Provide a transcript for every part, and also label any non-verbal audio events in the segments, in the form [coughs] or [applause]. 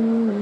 It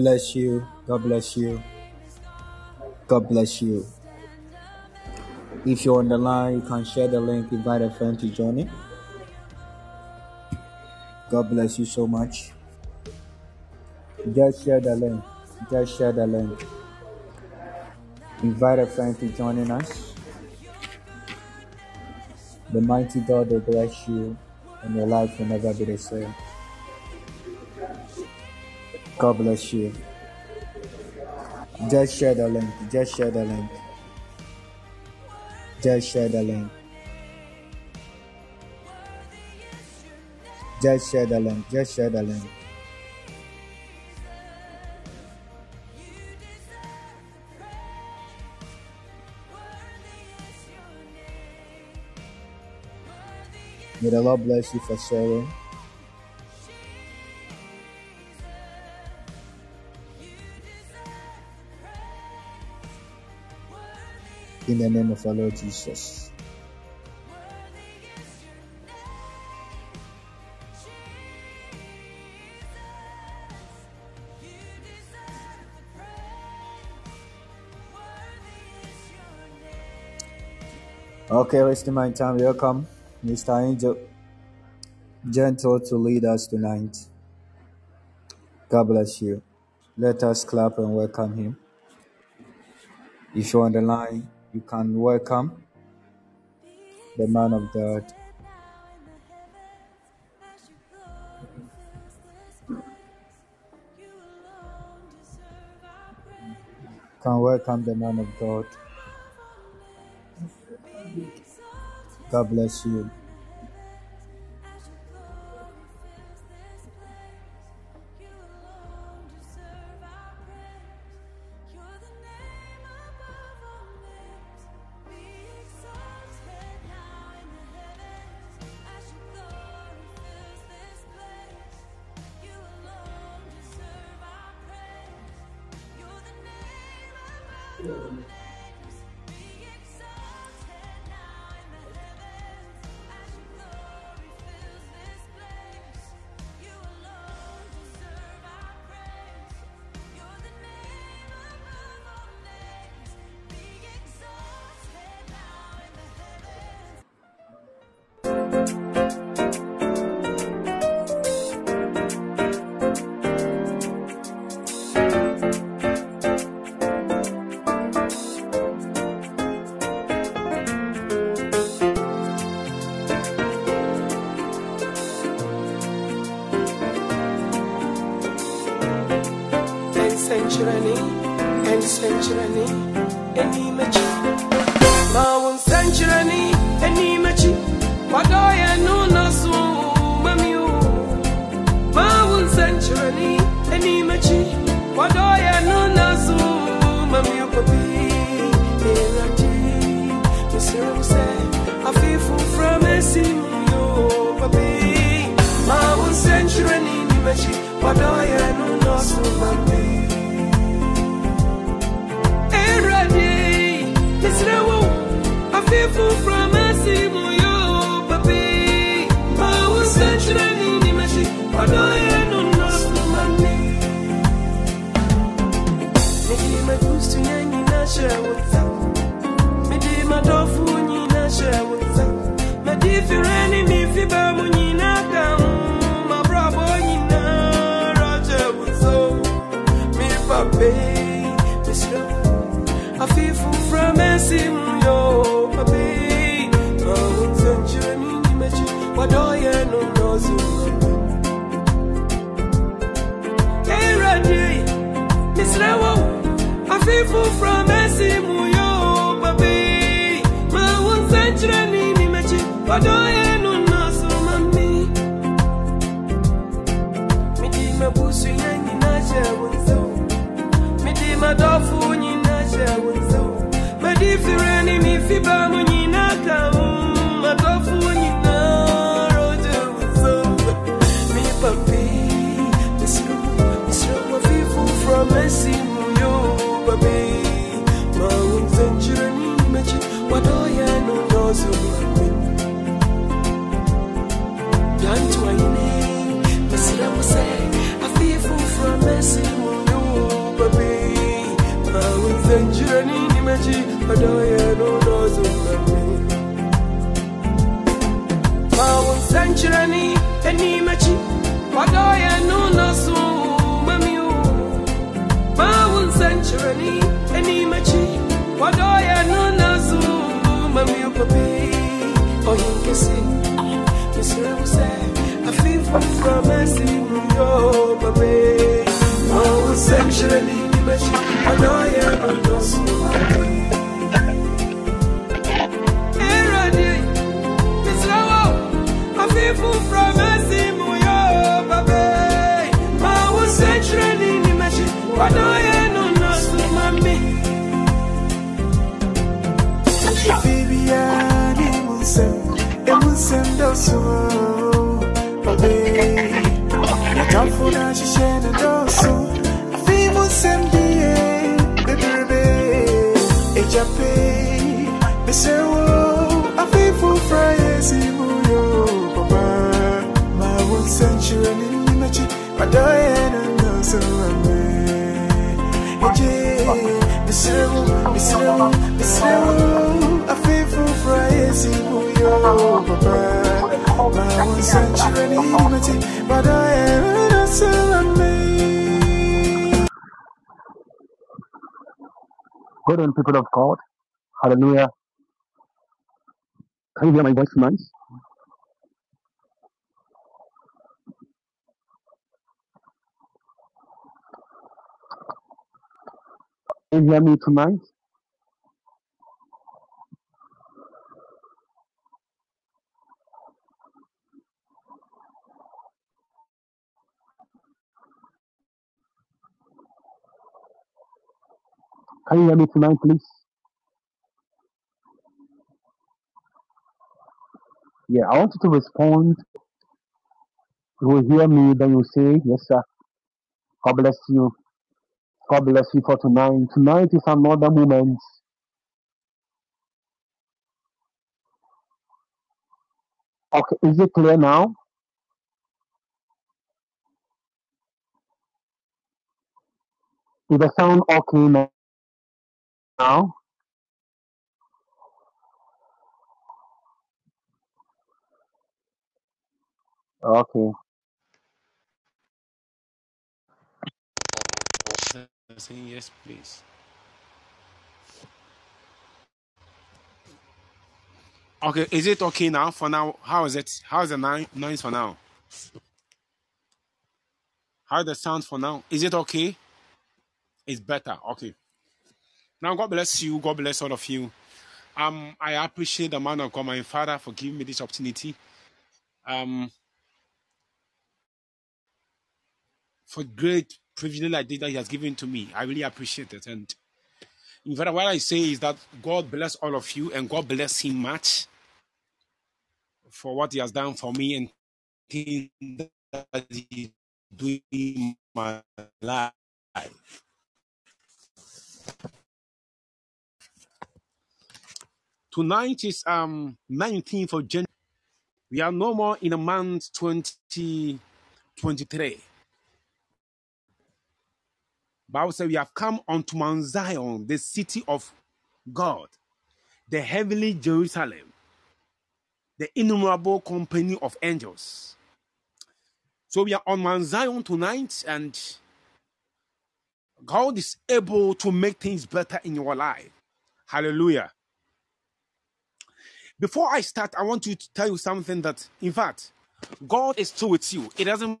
Bless you. God bless you. God bless you. If you're on the line, you can share the link, invite a friend to join it. God bless you so much. Just share the link. Just share the link. Invite a friend to join in us. The mighty God will bless you and your life will never be the same. God bless you. Just share the link. Just share the link. Just share the link. Just share the link. Just share the link. May the Lord bless you for sharing. In the name of our Lord Jesus. Okay, wasting my time. Welcome, Mr. Angel. Gentle to lead us tonight. God bless you. Let us clap and welcome him. If you're on the line, you can welcome the man of God. Can welcome the man of God. God bless you. Can you hear my voice tonight? Can you hear me tonight? Can you hear me tonight, please? Yeah, I want you to respond. You will hear me, then you say, Yes, sir. God bless you. God bless you for tonight. Tonight is another moment. Okay, is it clear now? Is the sound okay now? Okay. Saying yes, please. Okay, is it okay now? For now, how is it? How is the ni- noise for now? How the sound for now? Is it okay? It's better. Okay. Now, God bless you. God bless all of you. Um, I appreciate the man of God, my father, for giving me this opportunity. Um, for great privilege like this that He has given to me. I really appreciate it. And in fact, what I say is that God bless all of you, and God bless Him much for what He has done for me and things that He doing in my life. Tonight is um 19th of January. We are no more in a month 2023. Bible says we have come unto Mount Zion, the city of God, the heavenly Jerusalem, the innumerable company of angels. So we are on Mount Zion tonight, and God is able to make things better in your life. Hallelujah. Before I start, I want to tell you something that, in fact, God is still with you. It doesn't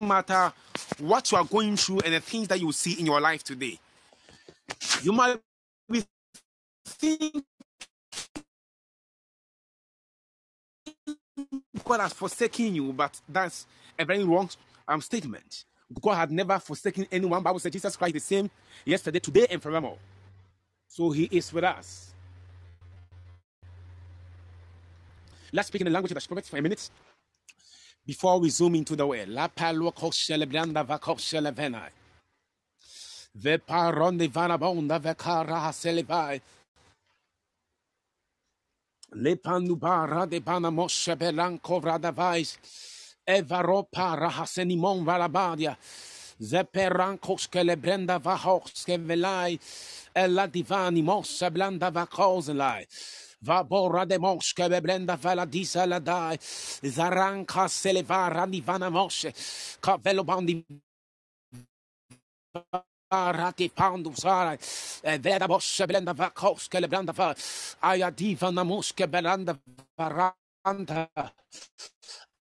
matter what you are going through and the things that you see in your life today. You might be thinking God has forsaken you, but that's a very wrong um, statement. God had never forsaken anyone. Bible says Jesus Christ the same yesterday, today, and forevermore. So He is with us. Let's speak in the language of the Spirit for a minute before we zoom into the word. La palo celebranda va celevena. Ve paron de vanabonda ve cara celevai. Le panubara de banamoshe belanco vradavais. Evaro para hasenimon valabadia. Zeperancos che le brenda va hoske velai. E la divani mossa blanda va Vabora de moske beblenda fala disa la dai. Zaranka selevara divana moshe. Kavelo bandi Rati pandu sara e veda bosse blenda va koske le blenda va aja diva na muske blenda varanda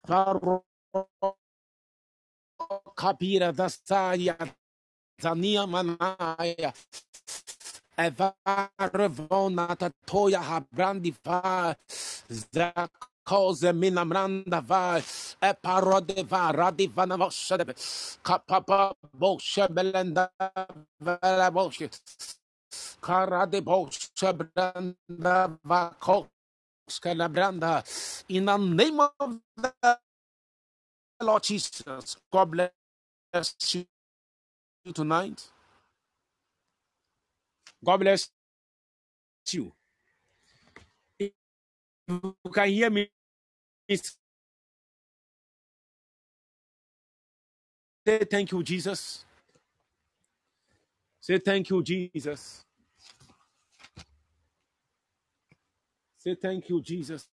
varo kapira da saia zania manaya e varvona tatoya ha brandi va, cose minamranda va e parode va radivana vosce de kapapa bosce belenda vela bosce cara de bosce branda va koska la branda in the name of the Lord Jesus God bless you tonight God bless you you can hear me Say thank you, Jesus. Say thank you, Jesus. Say thank you, Jesus.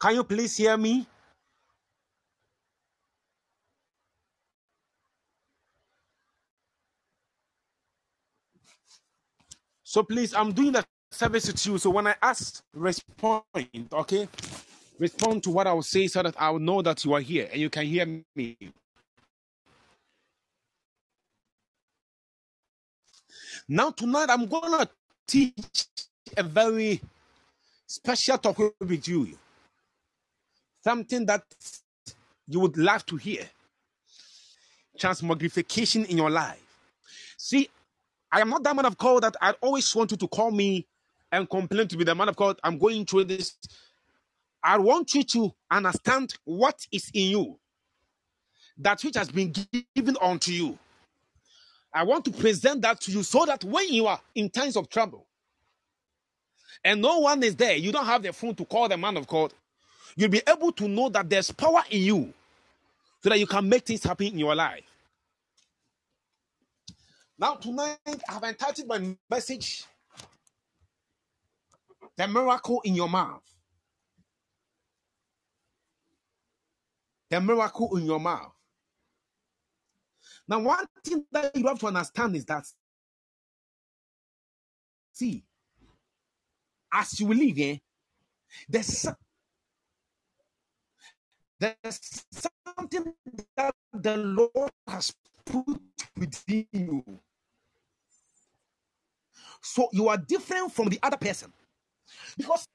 Can you please hear me? So please, I'm doing the service with you. So when I ask, respond, okay? Respond to what I will say so that I will know that you are here and you can hear me. Now tonight I'm gonna teach a very special talk with you. Something that you would love to hear. Transmogrification in your life. See, I am not that man of God that I always want you to call me and complain to be the man of God. I'm going through this. I want you to understand what is in you, that which has been given unto you. I want to present that to you so that when you are in times of trouble and no one is there, you don't have the phone to call the man of God, you'll be able to know that there's power in you so that you can make things happen in your life. Now, tonight, I've entitled my message, The Miracle in Your Mouth. The Miracle in Your Mouth. Now, one thing that you have to understand is that, see, as you live here, there's, there's something that the Lord has put within you. So you are different from the other person because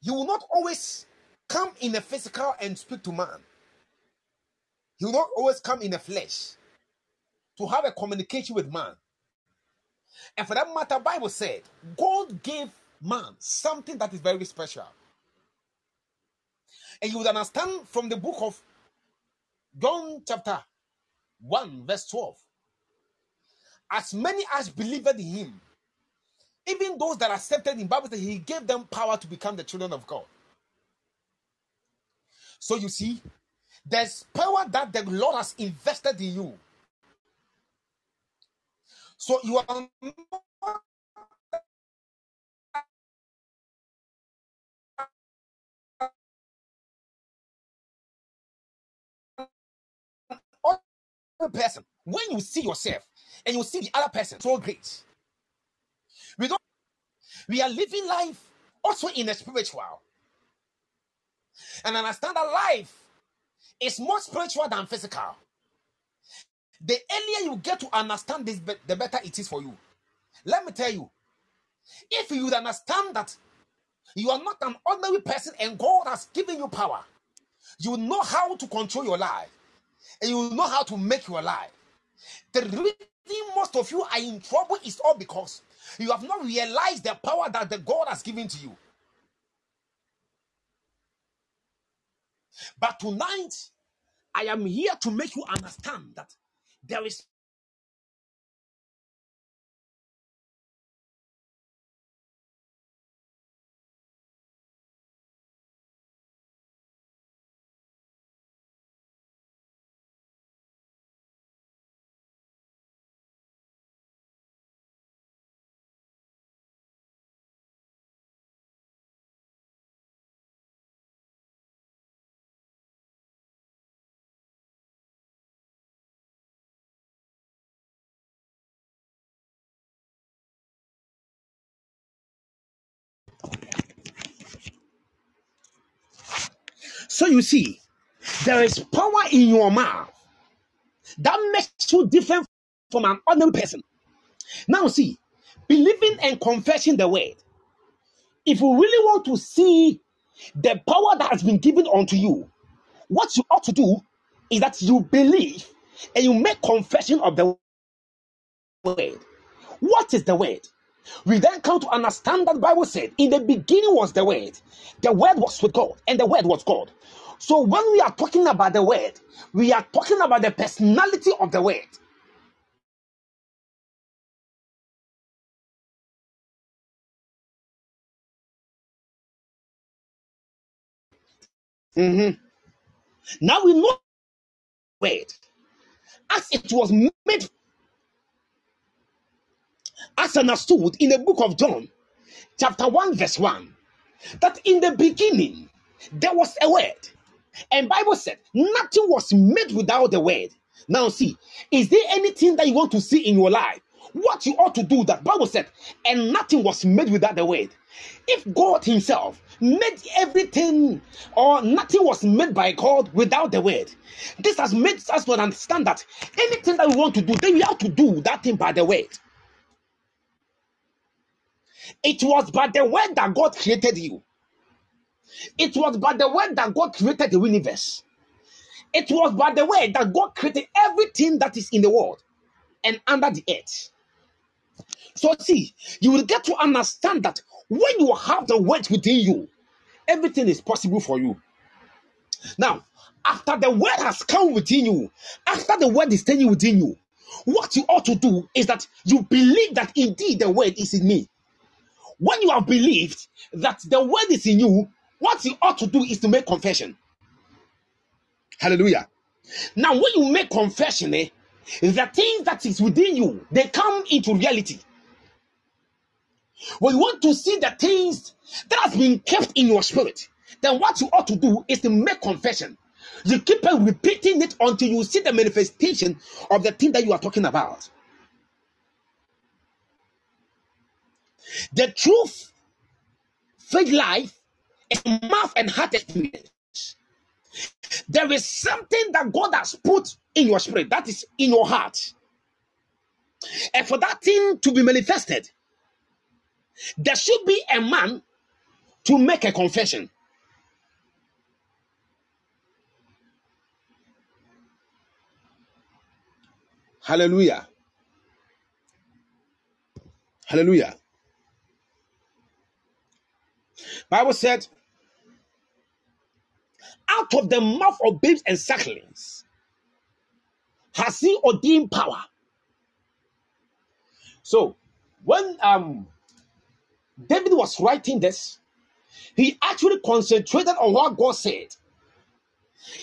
you will not always come in the physical and speak to man. You will not always come in the flesh to have a communication with man. And for that matter, Bible said God gave man something that is very special. And you would understand from the book of John chapter 1, verse 12. As many as believed in him, even those that accepted him, Bible he gave them power to become the children of God. So you see, There's power that the Lord has invested in you. So you are person. When you see yourself and you see the other person so great, we don't. We are living life also in the spiritual, and understand that life is more spiritual than physical. The earlier you get to understand this, the better it is for you. Let me tell you, if you understand that you are not an ordinary person and God has given you power, you know how to control your life and you know how to make your life. The reason most of you are in trouble is all because you have not realized the power that the God has given to you. But tonight, I am here to make you understand that there is so you see, there is power in your mouth that makes you different from an ordinary person. Now, see, believing and confessing the word. If you really want to see the power that has been given unto you, what you ought to do is that you believe and you make confession of the word. What is the word? We then come to understand that Bible said, In the beginning was the word, the word was with God, and the word was God. So when we are talking about the word, we are talking about the personality of the word. Mhm. Now we know the word as it was made, as understood in the book of John, chapter 1, verse 1, that in the beginning there was a word. And Bible said nothing was made without the word. Now see, is there anything that you want to see in your life? What you ought to do that Bible said, and nothing was made without the word. If God Himself made everything, or nothing was made by God without the word, this has made us to understand that anything that we want to do, then we have to do that thing by the word. It was by the word that God created you. It was by the word that God created the universe. It was by the word that God created everything that is in the world and under the earth. So, see, you will get to understand that when you have the word within you, everything is possible for you. Now, after the word has come within you, after the word is staying within you, what you ought to do is that you believe that indeed the word is in me. When you have believed that the word is in you, what you ought to do is to make confession. Hallelujah. Now, when you make confession, eh, the things that is within you, they come into reality. When you want to see the things that has been kept in your spirit, then what you ought to do is to make confession. You keep on repeating it until you see the manifestation of the thing that you are talking about. The truth, faith life is mouth and heart experience. There is something that God has put in your spirit, that is in your heart. And for that thing to be manifested, there should be a man to make a confession. Hallelujah. Hallelujah. Bible said, out of the mouth of babes and sucklings has he ordained power. So when um David was writing this, he actually concentrated on what God said.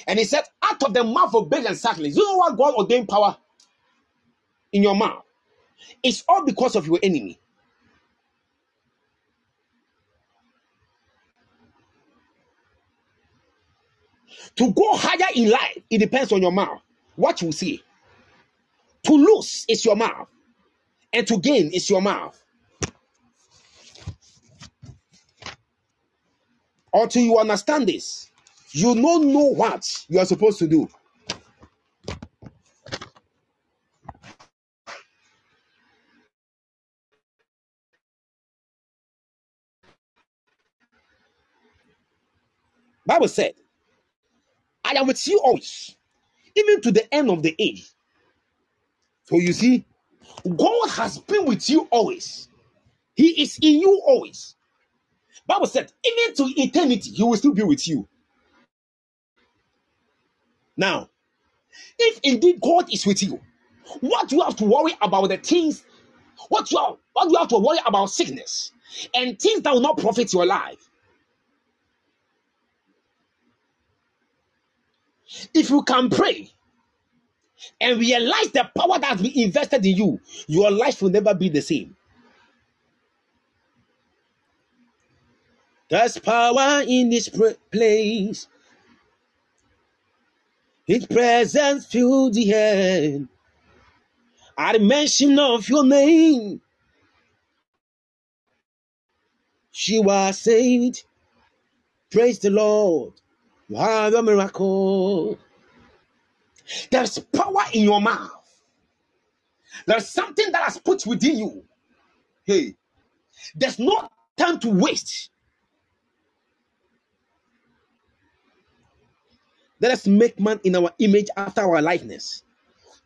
And he said, out of the mouth of babes and sucklings, you know what God ordained power in your mouth? It's all because of your enemy. To go higher in life, it depends on your mouth. What you say. To lose is your mouth, and to gain is your mouth. Until you understand this, you don't know what you are supposed to do. Bible said, I am with you always, even to the end of the age. So you see, God has been with you always. He is in you always. Bible said, even to eternity, He will still be with you. Now, if indeed God is with you, what you have to worry about the things? What you have, what you have to worry about sickness and things that will not profit your life? If you can pray and realize the power that has been invested in you, your life will never be the same. There's power in this place. His presence fill the air. At mention of your name, she was saved. Praise the Lord. Have a miracle. There's power in your mouth. There's something that has put within you. Hey, there's no time to waste. Let us make man in our image after our likeness.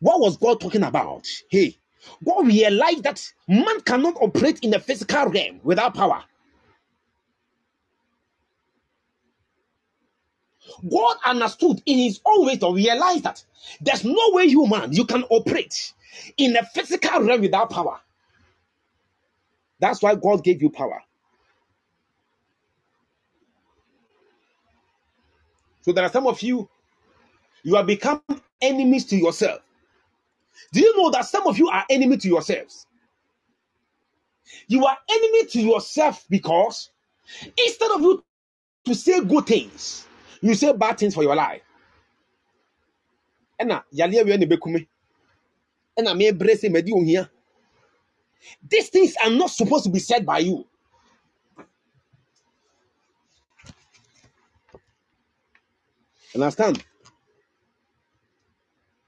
What was God talking about? Hey, God realized that man cannot operate in the physical realm without power. God understood in his own way to realize that there's no way human you can operate in the physical realm without power. That's why God gave you power. So there are some of you, you have become enemies to yourself. Do you know that some of you are enemy to yourselves? You are enemy to yourself because instead of you to say good things, you say bad things for your life. Ɛna yaleɛ wei na ɛbɛkume. Ɛna mebrɛ sɛ madi ohia. These things are not supposed to be said by you. Understand?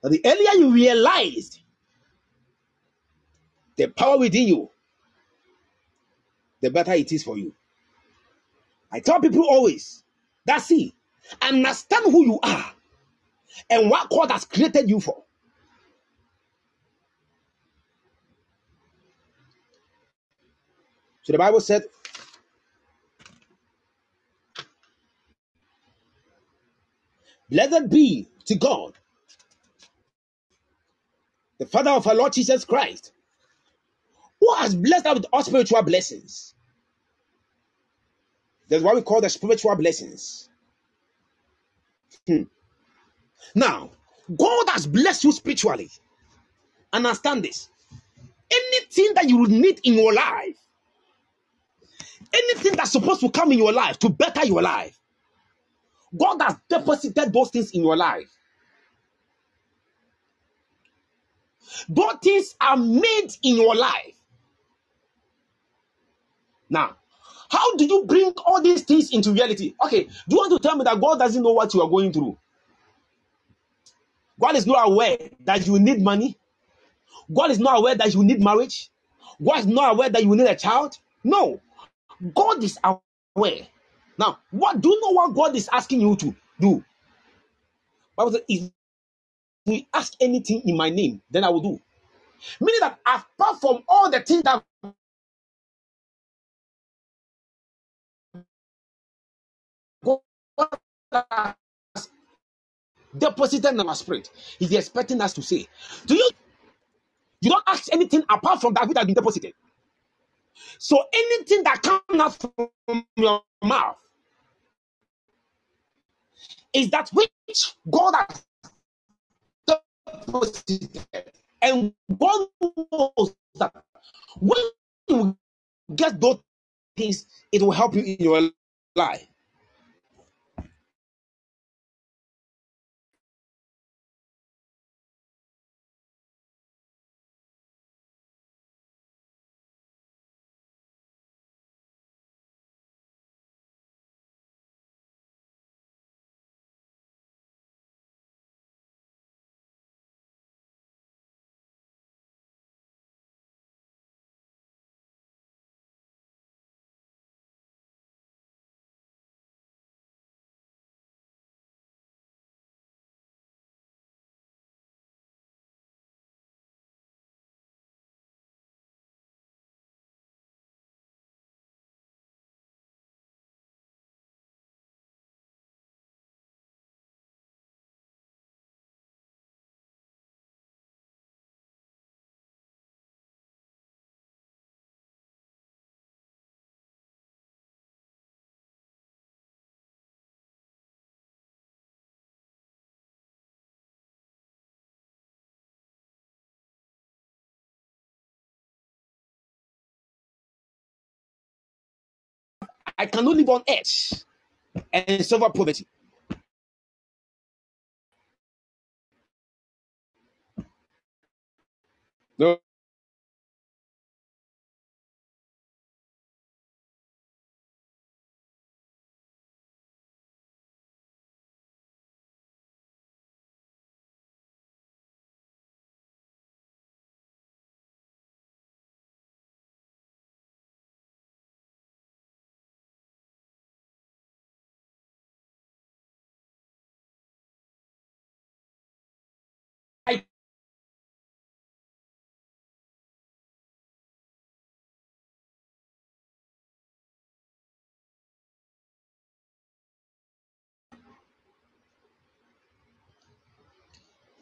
The earlier you realized the power within you, the better it is for you. I tell people always that's see, understand who you are and what God has created you for. So the Bible said, Blessed be to God, the Father of our Lord Jesus Christ, who has blessed us with all spiritual blessings. That's what we call the spiritual blessings. Hmm. Now, God has blessed you spiritually. Understand this. Anything that you would need in your life, anything that's supposed to come in your life to better your life, God has deposited those things in your life. Those things are made in your life. Now, how do you bring all these things into reality? Okay, do you want to tell me that God doesn't know what you are going through? God is not aware that you need money. God is not aware that you need marriage. God is not aware that you need a child. No, God is aware. Now, what do you know what God is asking you to do? Bible if we ask anything in my name, then I will do. Meaning that apart from all the things that deposited in our spirit, He's expecting us to say. Do you you don't ask anything apart from that which has been deposited? So anything that comes out from your mouth is that which God has deposited. And God knows that when you get those things, it will help you in your life. I cannot live on earth and suffer poverty. No.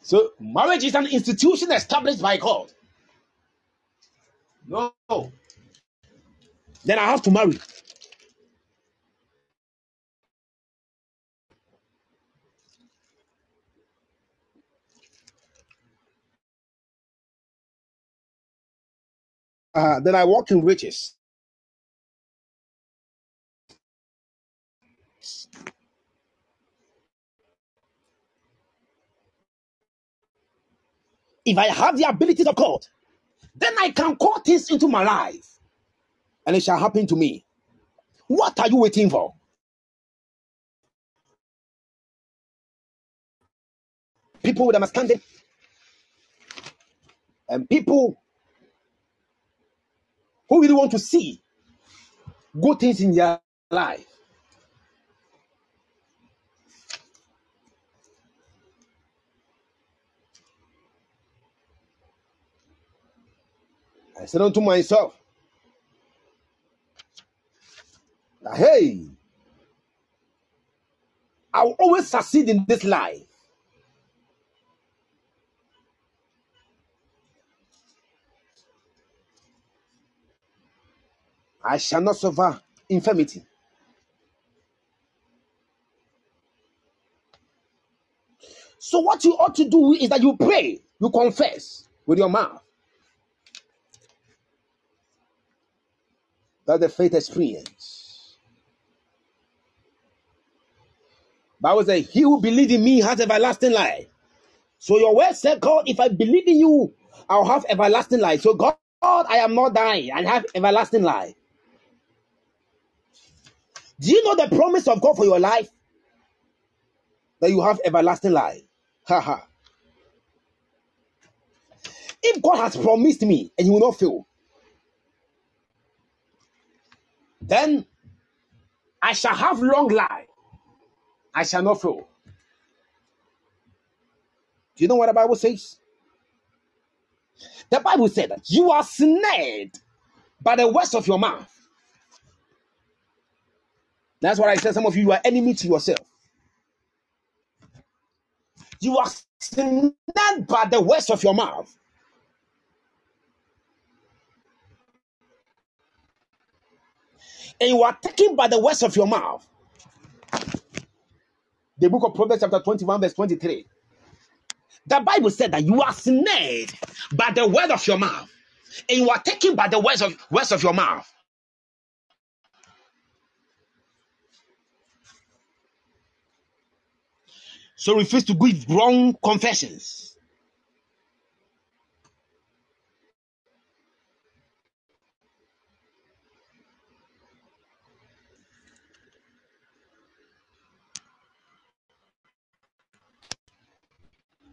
So marriage is an institution established by God. No. Then I have to marry. Uh, then I walk in riches. If I have the abilities of God, then I can call things into my life and it shall happen to me. What are you waiting for? People with understanding and people who really want to see good things in their life. I said unto myself, hey, I'll always succeed in this life. I shall not suffer infirmity. So, what you ought to do is that you pray, you confess with your mouth. That's the faith experience. Bible says, He who believes in me has everlasting life. So your word said, God, if I believe in you, I'll have everlasting life. So God, I am not dying and have everlasting life. Do you know the promise of God for your life? That you have everlasting life. Haha. if God has promised me and you will not fail, then I shall have long life. I shall not fail. Do you know what the Bible says? The Bible said that you are snared by the words of your mouth. That's what I said. Some of you are enemy to yourself. You are snared by the words of your mouth. And you are taken by the words of your mouth. the book of Proverbs, chapter 21, verse 23. The Bible said that you are snared by the word of your mouth, and you are taken by the words of words of your mouth. So refuse to give wrong confessions.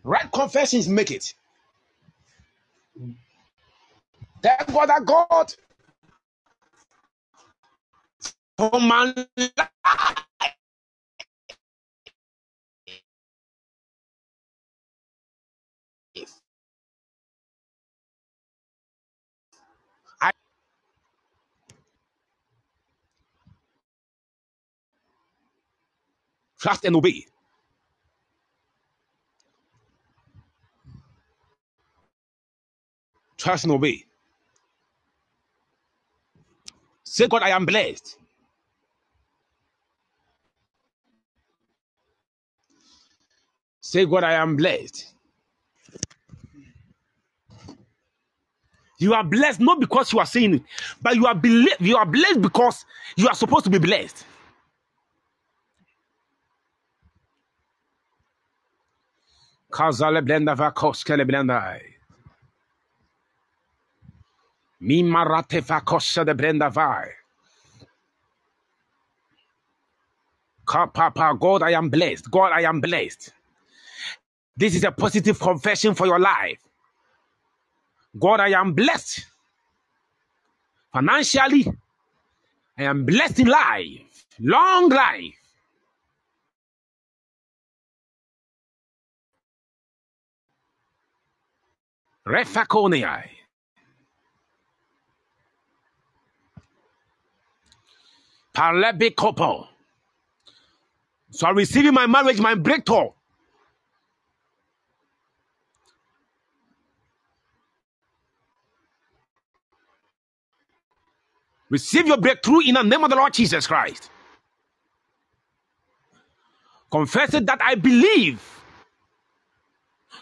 Right confessions make it. Thank God that God for my life. I trust and obey. And obey. Say, God, I am blessed. Say, God, I am blessed. You are blessed not because you are saying it, but you are bel- you are blessed because you are supposed to be blessed. Kazale blenda. Mi marate va kosha de brenda vai. Ka- Papa, God, I am blessed. God, I am blessed. This is a positive confession for your life. God, I am blessed. Financially, I am blessed in life. Long life. Refaconiai. Parlebicopo. So I'm receiving my marriage, my breakthrough. Receive your breakthrough in the name of the Lord Jesus Christ. Confess it that I believe.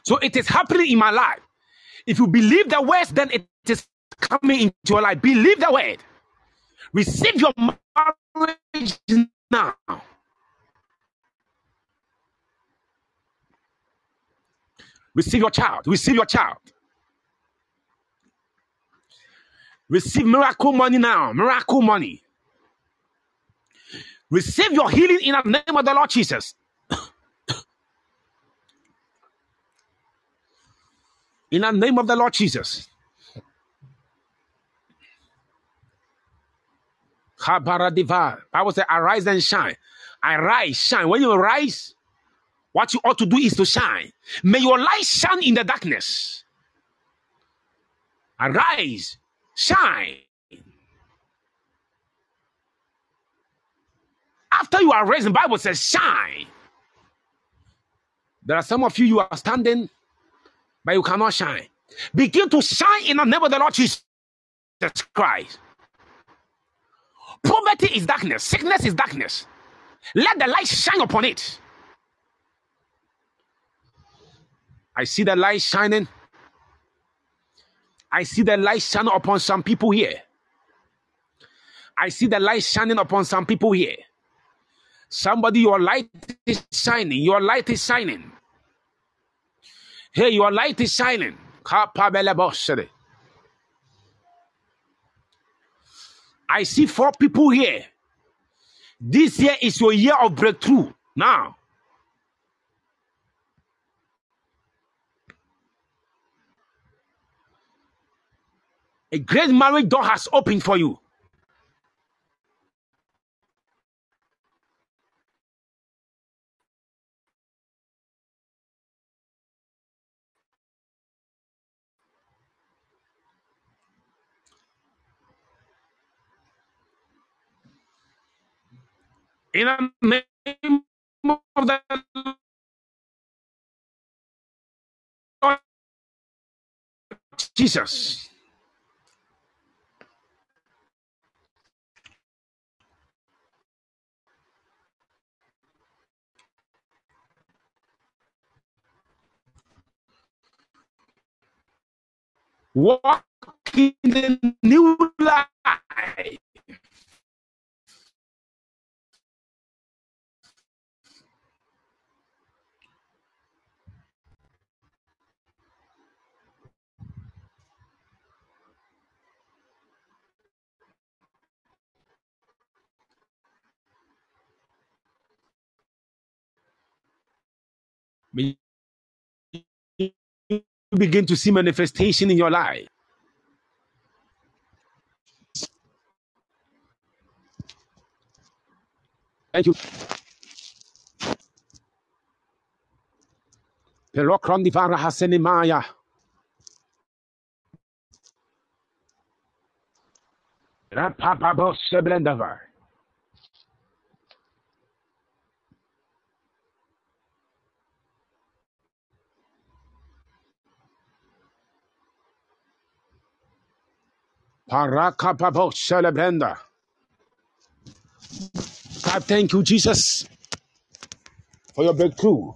So it is happening in my life. If you believe the words, then it is coming into your life. Believe the word. Receive your marriage now. Receive your child. Receive your child. Receive miracle money now. Miracle money. Receive your healing in the name of the Lord Jesus. [coughs] In the name of the Lord Jesus. Kabaradiva. Bible says, arise and shine. Arise, shine. When you arise, what you ought to do is to shine. May your light shine in the darkness. Arise, shine. After you are raised, the Bible says, shine. There are some of you, you are standing, but you cannot shine. Begin to shine in the name of the Lord Jesus Christ. Poverty is darkness, sickness is darkness. Let the light shine upon it. I see the light shining. I see the light shining upon some people here. I see the light shining upon some people here. Somebody, your light is shining. Your light is shining. Hey, your light is shining. I see four people here. This year is your year of breakthrough. Now, a great marriage door has opened for you. in the name of the Jesus. Walk in the new life. May you begin to see manifestation in your life. Thank you. Pelokron divara hasenimaya. Rapapabo seblendavar. Parakapabo. God, thank you, Jesus, for your breakthrough.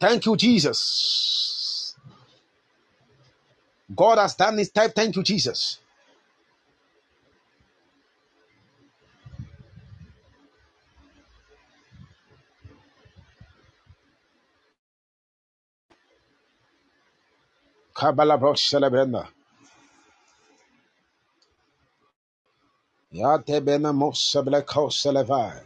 Thank you, Jesus. God has done this type. Thank you, Jesus. Kabbalah bro. Ya sebleko celevai.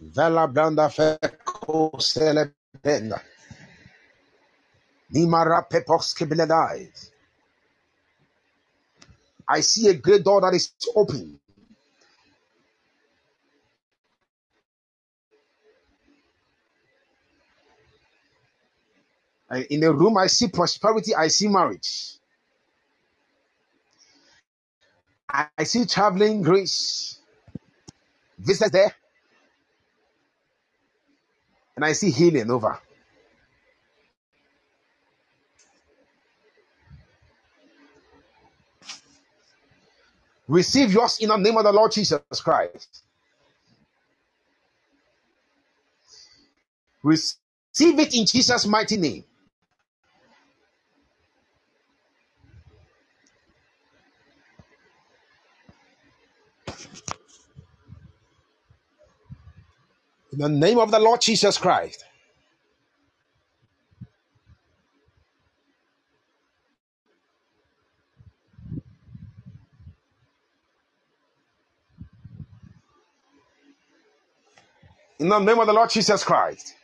Vela branda pepos kibledai. I see a great door that is open. In the room, I see prosperity. I see marriage. I I see traveling grace. Visitors there. And I see healing over. Receive yours in the name of the Lord Jesus Christ. Receive it in Jesus' mighty name. In the name of the Lord Jesus Christ. In the name of the Lord Jesus Christ.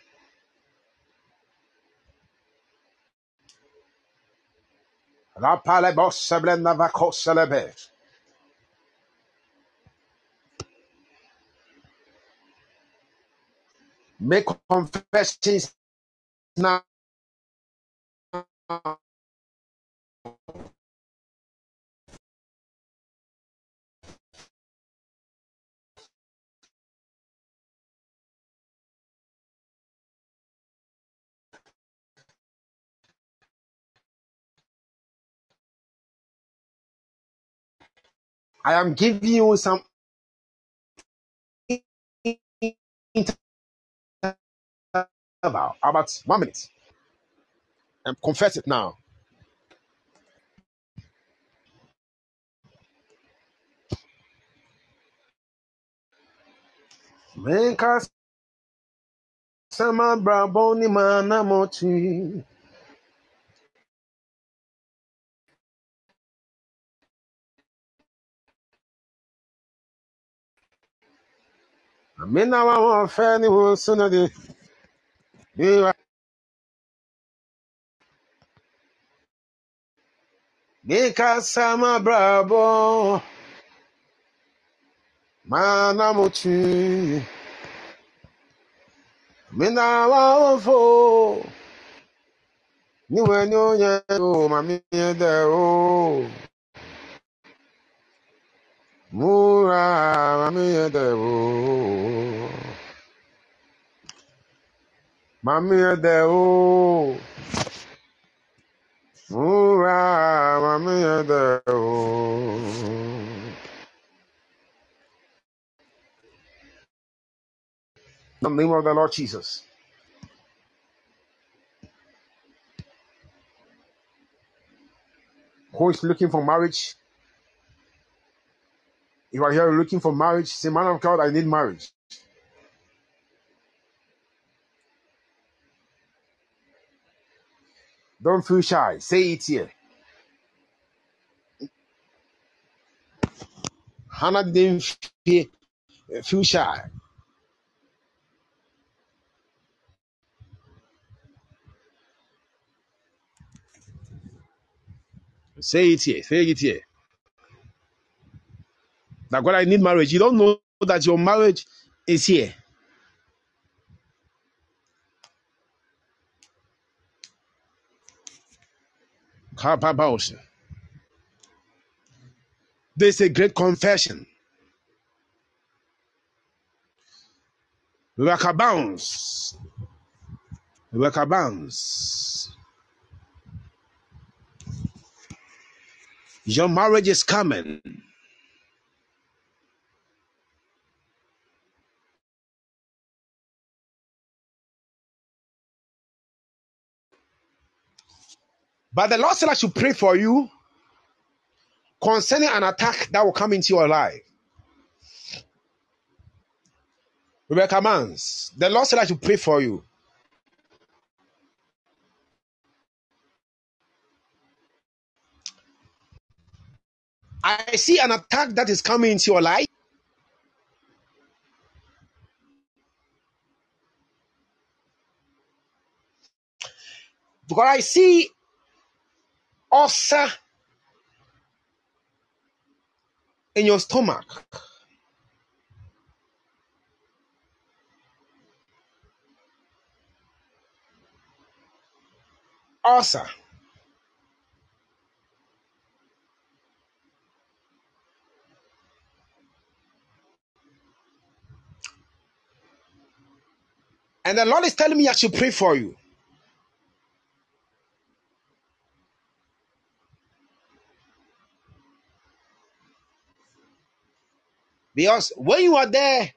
Make confessions now. I am giving you some interval, about one minute. And confess it now. Sunade. Make us some brabo manamoti. Mina wa fo. Ni when you o mami de o. Mura mami de o. Mami Mamia Deo. Mura, Mamia Deo. In the name of the Lord Jesus. Who is looking for marriage? If you are here looking for marriage, say, Man of God, I need marriage. Don't feel shy. Say it here. Hannah didn't feel, shy. Say it here. Say it here. That God, I need marriage. You don't know that your marriage is here. Kapapaos. This is a great confession. Rebecca Bounce. Rebecca Bounce. Your marriage is coming. But the Lord said I should pray for you concerning an attack that will come into your life. Rebecca Mans, the Lord said I should pray for you. I see an attack that is coming into your life. Because I see ulcer in your stomach. Ulcer. And the Lord is telling me I should pray for you. Because when you are there,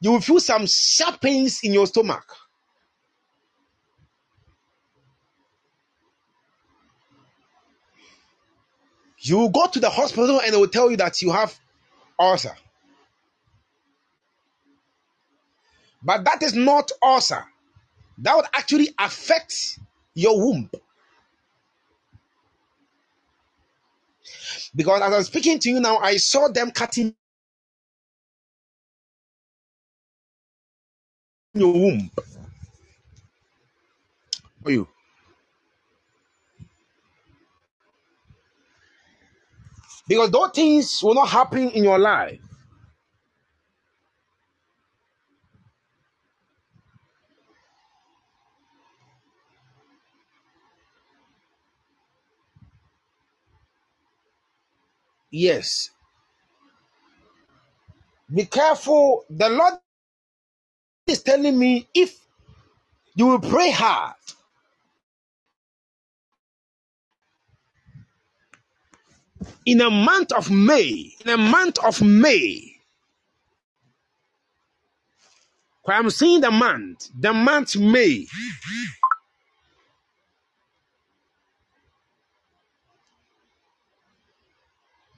you will feel some sharp pains in your stomach. You will go to the hospital and they will tell you that you have ulcer. But that is not ulcer. That would actually affect your womb. Because as I'm speaking to you now, I saw them cutting your womb for you. Because those things will not happen in your life. Yes. Be careful. The Lord is telling me if you will pray hard, in a month of May, in a month of May, I'm seeing the month, the month May,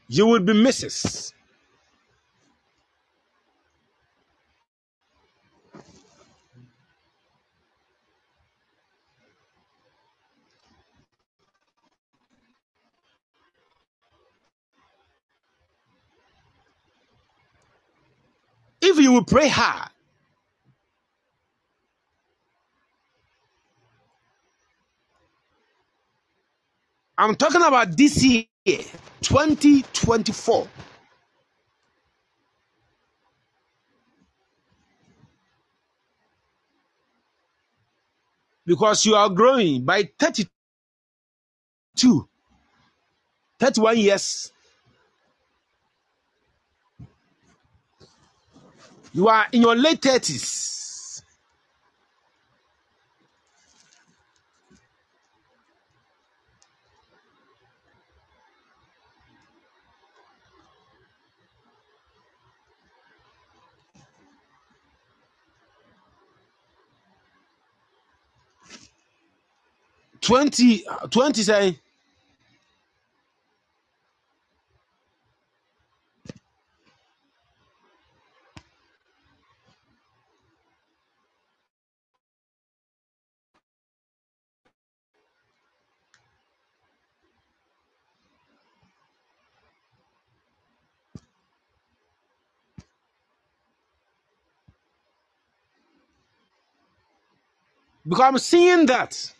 you will be Mrs. pray hard, I'm talking about this year, 2024. Because you are growing by 32, 31 years. you are in your late thirties. twenty twenty say. Because I'm seeing that.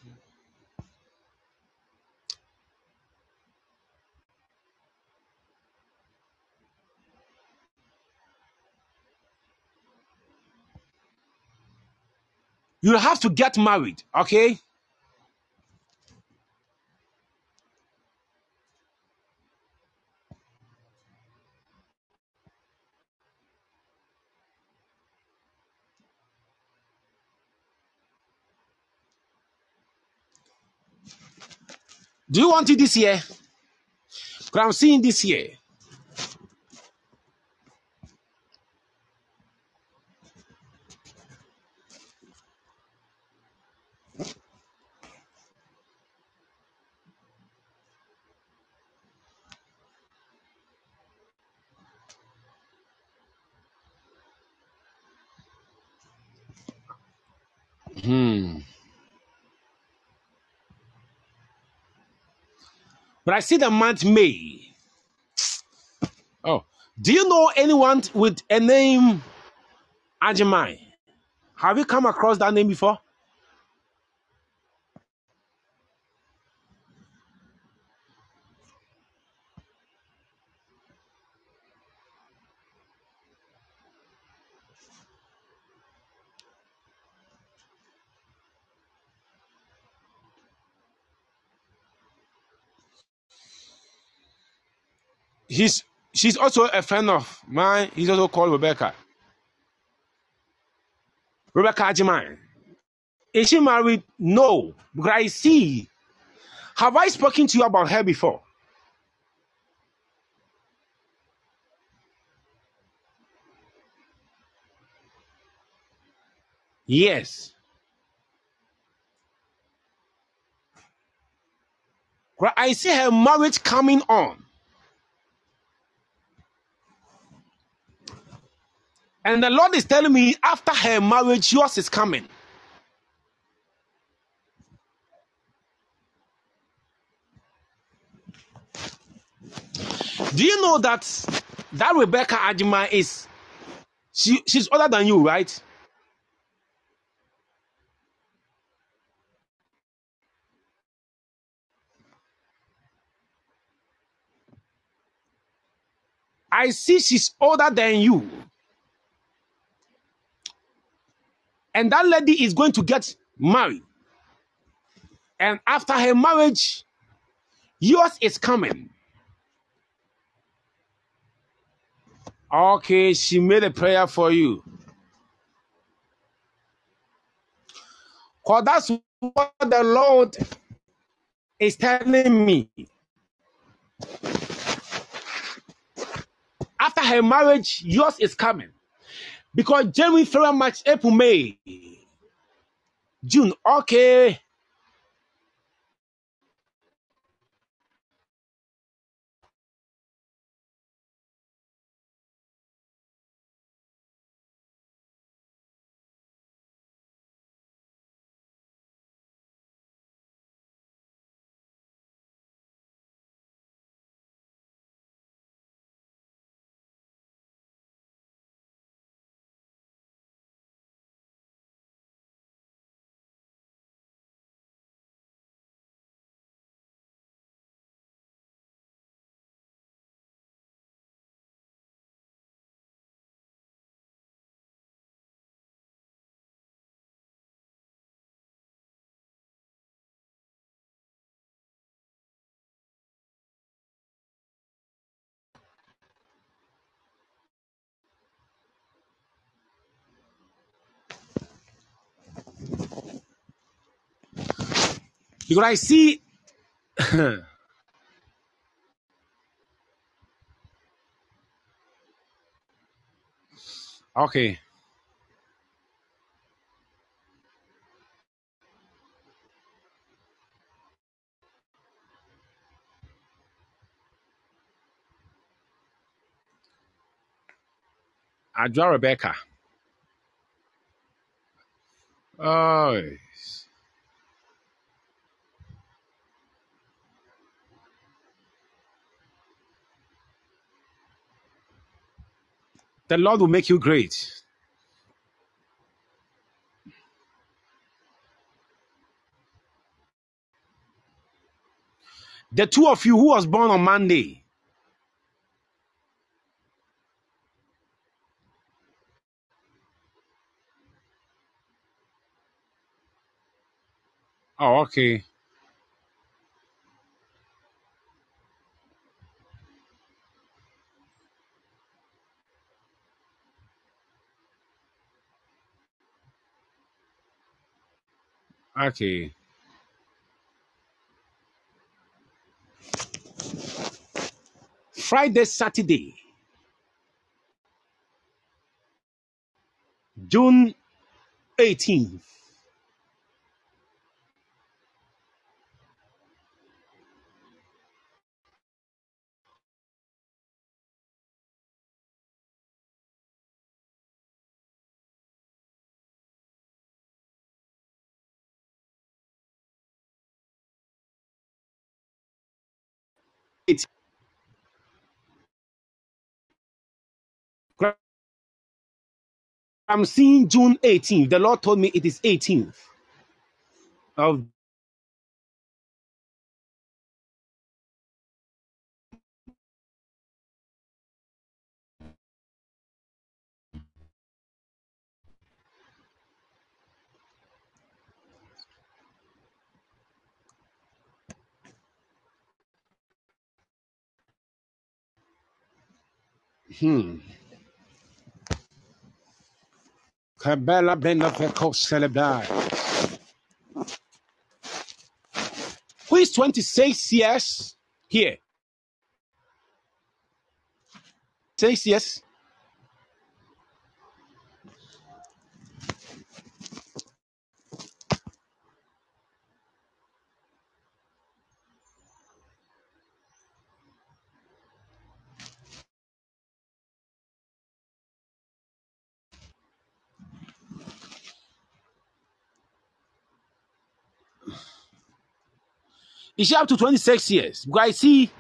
You have to get married, okay? Do you want it this year? Because I'm seeing this year. But I see the month May. Oh, do you know anyone with a name Ajimai? Have you come across that name before? He's she's also a friend of mine. He's also called Rebecca. Rebecca Ajimai. Is she married? No. Because I see. Have I spoken to you about her before? Yes. I see her marriage coming on. And the Lord is telling me after her marriage, yours is coming. Do you know that that Rebecca Ajima is she she's older than you, right? I see she's older than you. And that lady is going to get married. And after her marriage, yours is coming. Okay, she made a prayer for you. Because that's what the Lord is telling me. After her marriage, yours is coming. Because January, February, March, April, May, June, okay. Because I see [coughs] Okay. I draw Rebecca. Oh. The Lord will make you great. The two of you who was born on Monday, Oh, okay. Okay. Friday, Saturday, June 18th. It- I'm seeing June 18th. The Lord told me it is 18th of hmm. Cabela Brenda Veco Celebrai. Who is 26 years here? 6 years. Is she up to 26 years? Because I see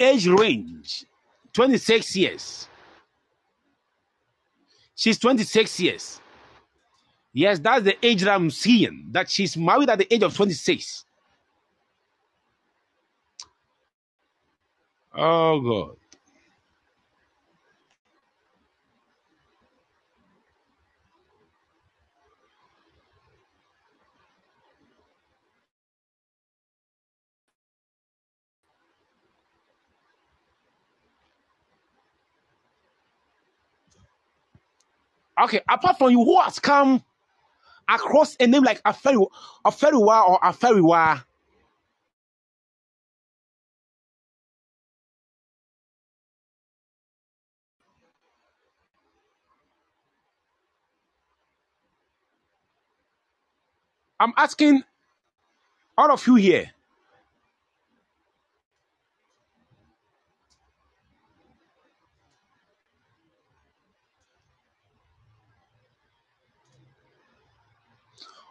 age range 26 years. She's 26 years. Yes, that's the age that I'm seeing. That she's married at the age of 26. Oh God. Okay, apart from you, who has come across a name like Aferi, Aferiwa or Aferiwa? I'm asking all of you here.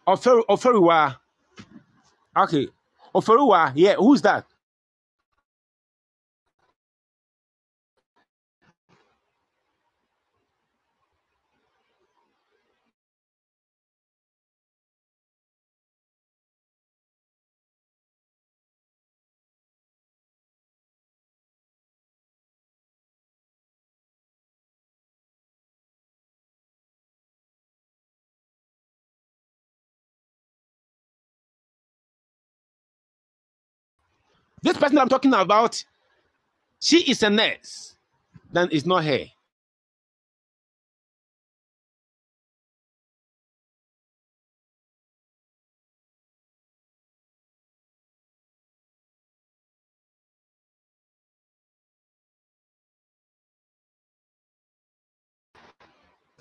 Oferi, Oferiwa. Okay. Oferiwa, yeah, who's that? This person I'm talking about, she is a nurse. Then it's not her.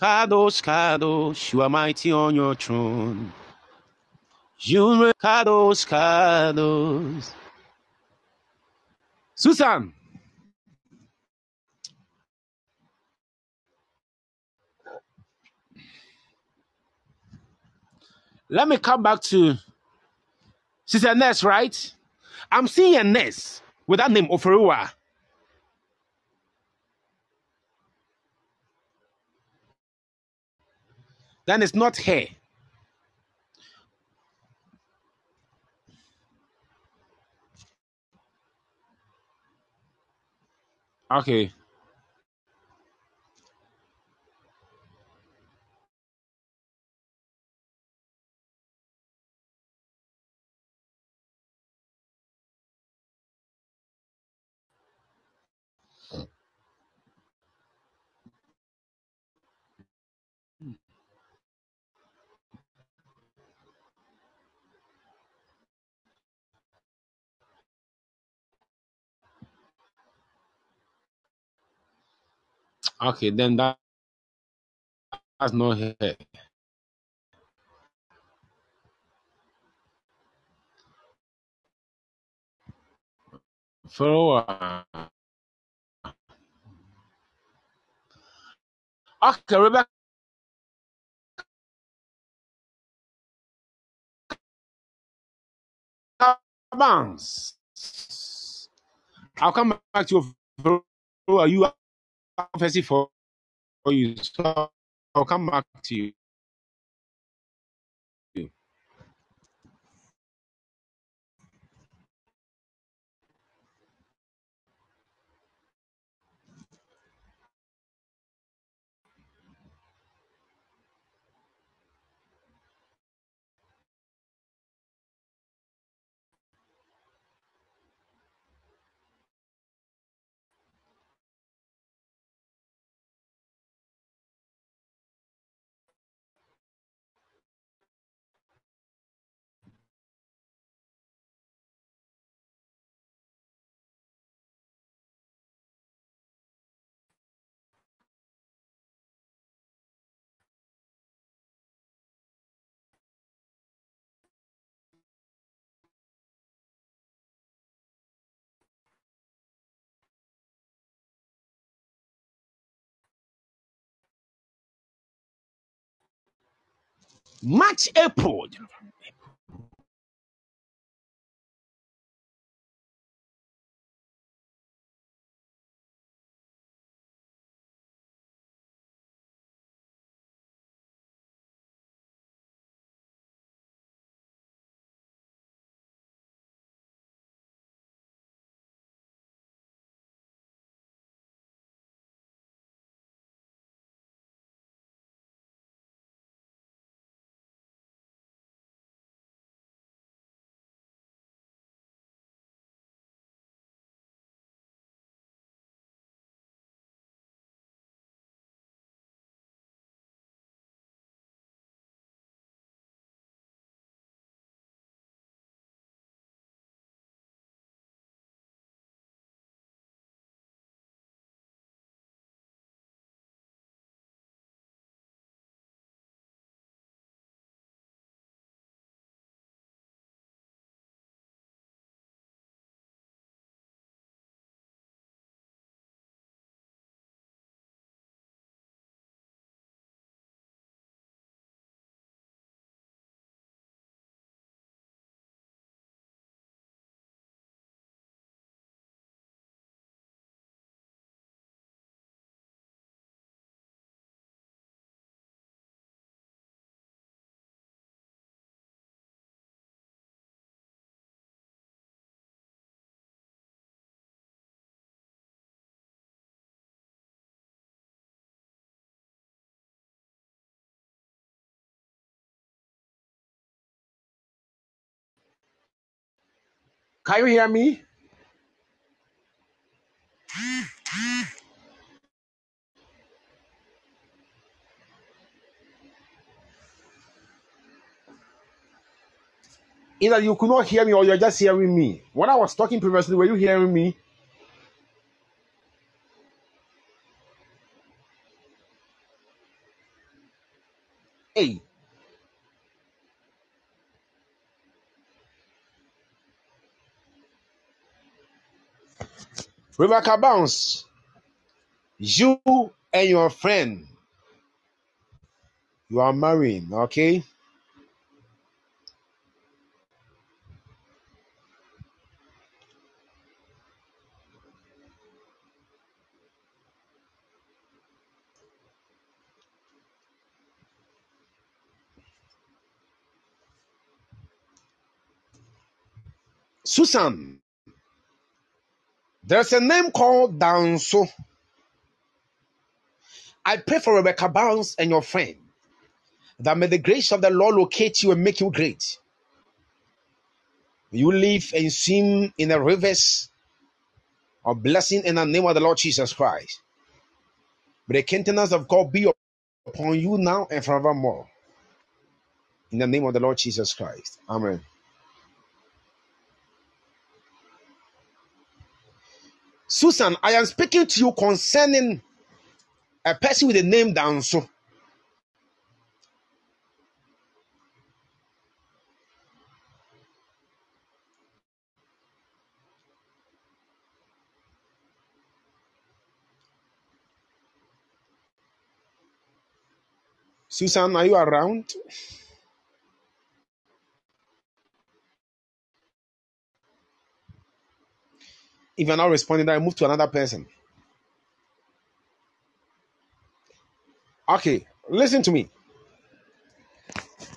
Kadosh, Kadosh, you are mighty on your throne. You Kadosh, Kadosh. Susan. Let me come back to. She's a nurse, right? I'm seeing a nurse with that name, Oferua. Then it's not her. Okay. Okay, then that, that's not her. For Okay, Rebecca Barnes. I'll come back to you. For, you prophecy for you. So I'll come back to you. March, April. Can you hear me? Either you could not hear me or you're just hearing me. When I was talking previously, were you hearing me? Hey, Rebecca Barnes, you and your friend, you are marrying, okay? Susan there's a name called Danso. I pray for Rebecca Barnes and your friend that may the grace of the Lord locate you and make you great. You live and swim in the rivers of blessing in the name of the Lord Jesus Christ. May the countenance of God be upon you now and forevermore. In the name of the Lord Jesus Christ. Amen. Susan, I am speaking to you concerning a person with the name Danso. Susan, are you around? If you're not responding, I move to another person. Okay, listen to me.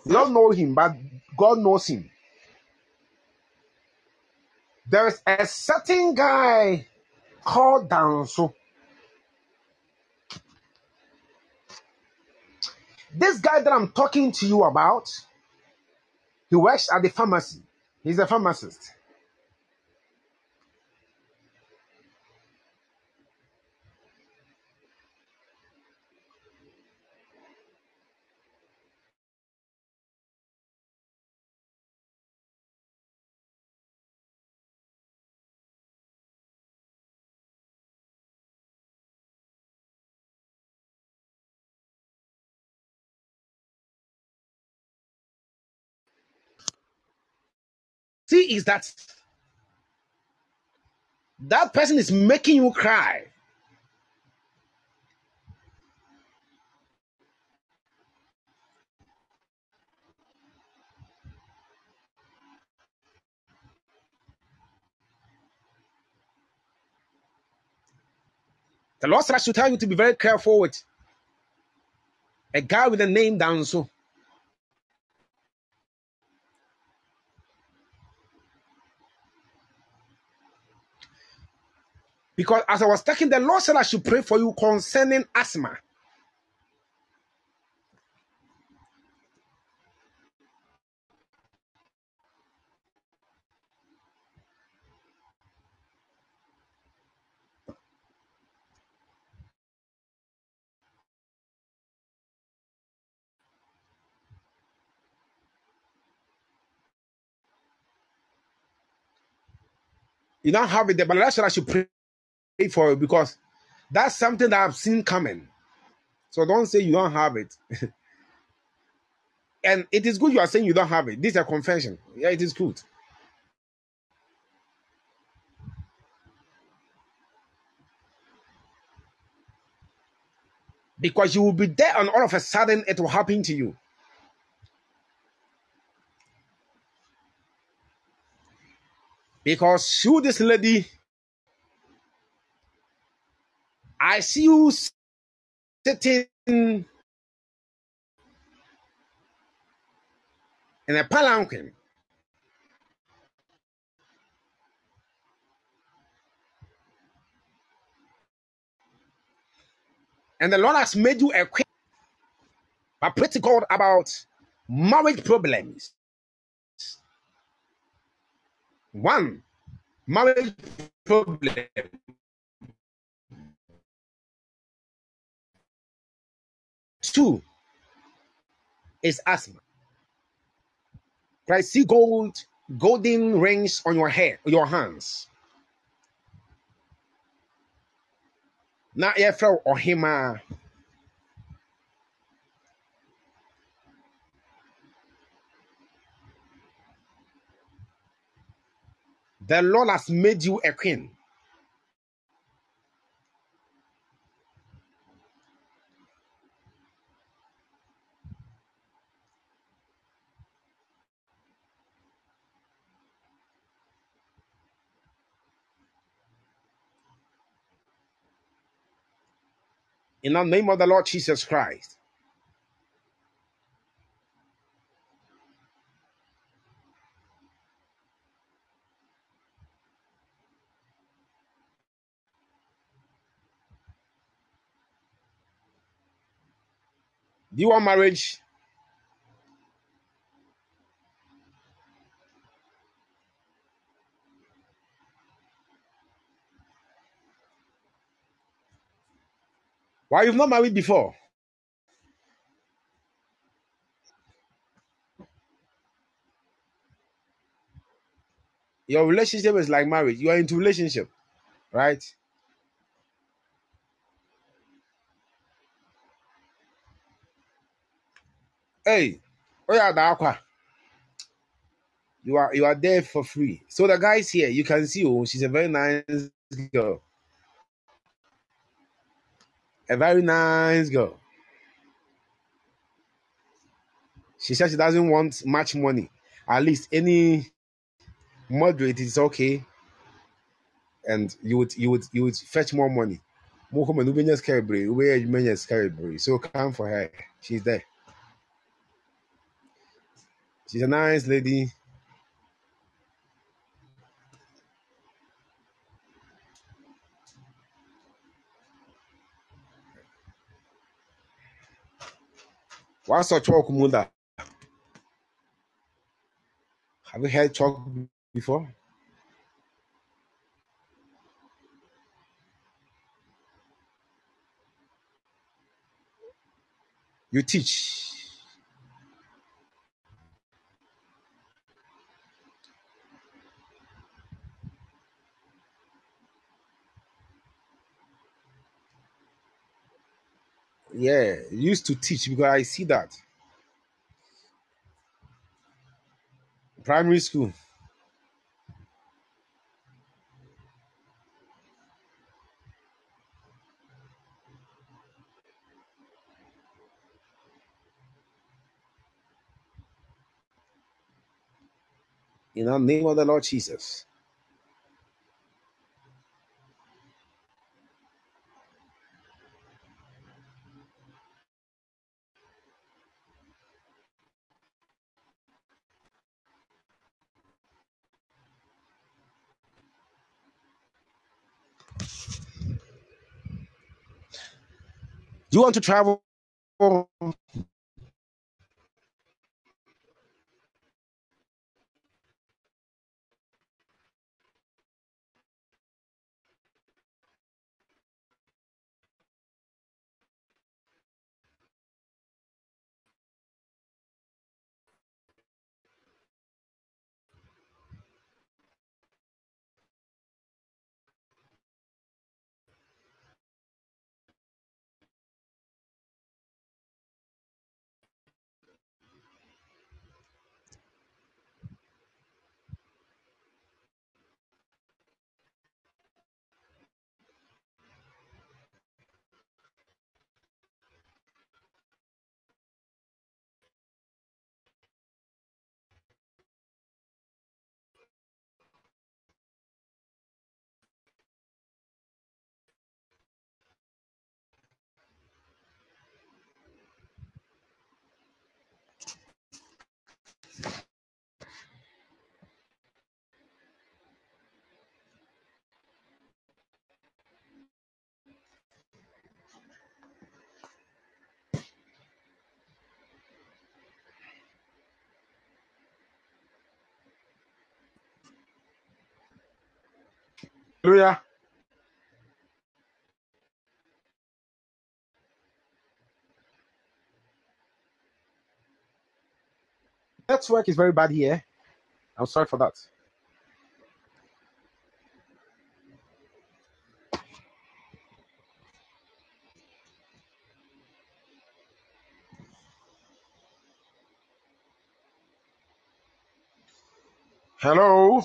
You don't know him, but God knows him. There's a certain guy called Danso. This guy that I'm talking to you about, he works at the pharmacy. He's a pharmacist. See, is that that person is making you cry. The Lord I should tell you to be very careful with a guy with a name Danso. Because as I was talking, the Lord said I should pray for you concerning asthma. You don't have it there, but the Lord said I should pray for you because that's something that I've seen coming. So don't say you don't have it. [laughs] and it is good you are saying you don't have it. This is a confession. Yeah, it is good. Because you will be there and all of a sudden it will happen to you. Because you, this lady, I see you sitting in a palanquin. And the Lord has made you a queen. But pretty God about marriage problems. One, marriage problem. Two is asthma. I see gold, golden rings on your hair, your hands. Na yɛfrɛ ɔhemaa. The Lord has made you a queen. In the name of the Lord Jesus Christ. Do you want marriage? Why you've not married before? Your relationship is like marriage. You are into relationship, right? Hey, oh yeah, the aqua. You are you are there for free. So the guys here, you can see oh, she's a very nice girl. A very nice girl. She said she doesn't want much money. At least any moderate is okay. And you would you would you would fetch more money. So come for her. She's there. She's a nice lady. What's a chalk munda? Have you heard chalk before? You teach. Yeah, used to teach because I see that. Primary school. In the name of the Lord Jesus. You want to travel? Oh, Hallelujah. Network is very bad here. I'm sorry for that. Hello.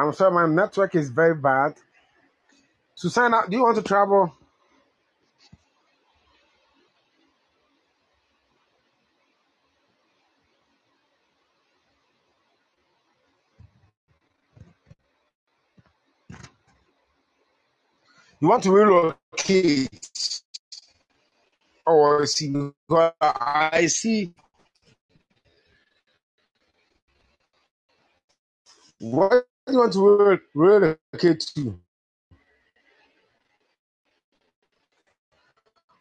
I'm sorry, my network is very bad. Up, do you want to travel? You want to relocate? Oh, I see. I see. Do you want to re- relocate to?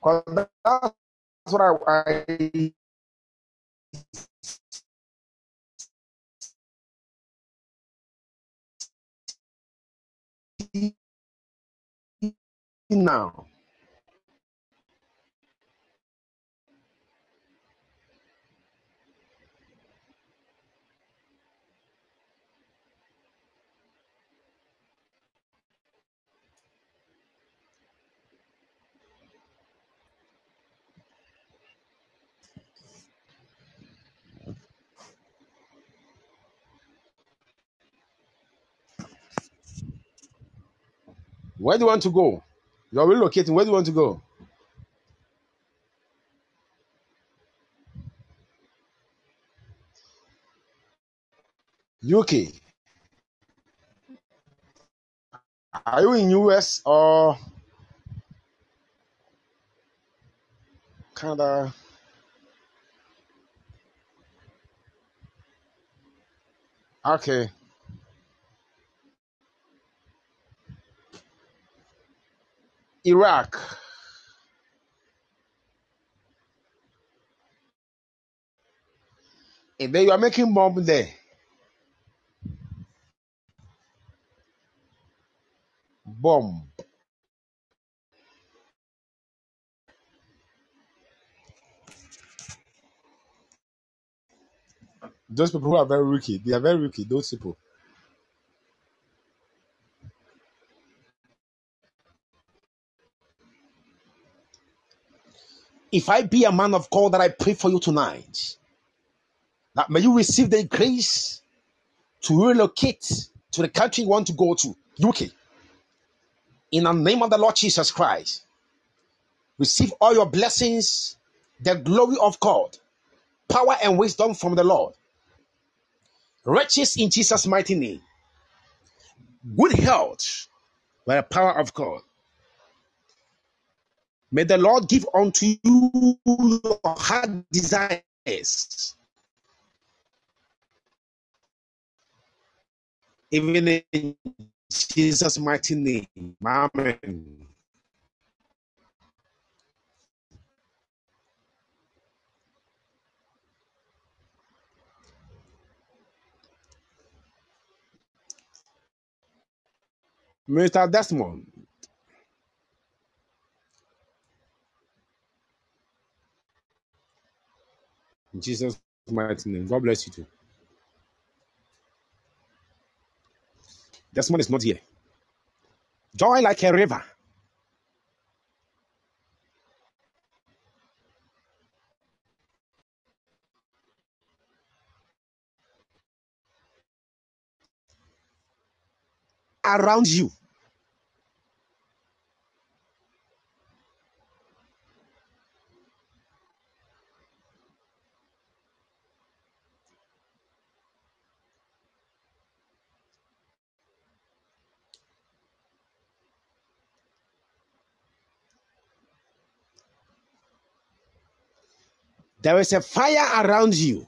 'Cause that's what I, I now. Where do you want to go? You're relocating. Where do you want to go? UK. Are you in US or Canada? Okay. Iraq. And then you are making bomb there. Bomb. Those people who are very wicked, they are very wicked. Those people. If I be a man of God that I pray for you tonight, that may you receive the grace to relocate to the country you want to go to, UK. In the name of the Lord Jesus Christ, receive all your blessings, the glory of God, power and wisdom from the Lord, riches in Jesus' mighty name, good health by the power of God. May the Lord give unto you your heart desires, even in Jesus' mighty name. Amen. Mr. Desmond, in Jesus' mighty name. God bless you too. Desmond is not here. Joy like a river. around you. There is a fire around you.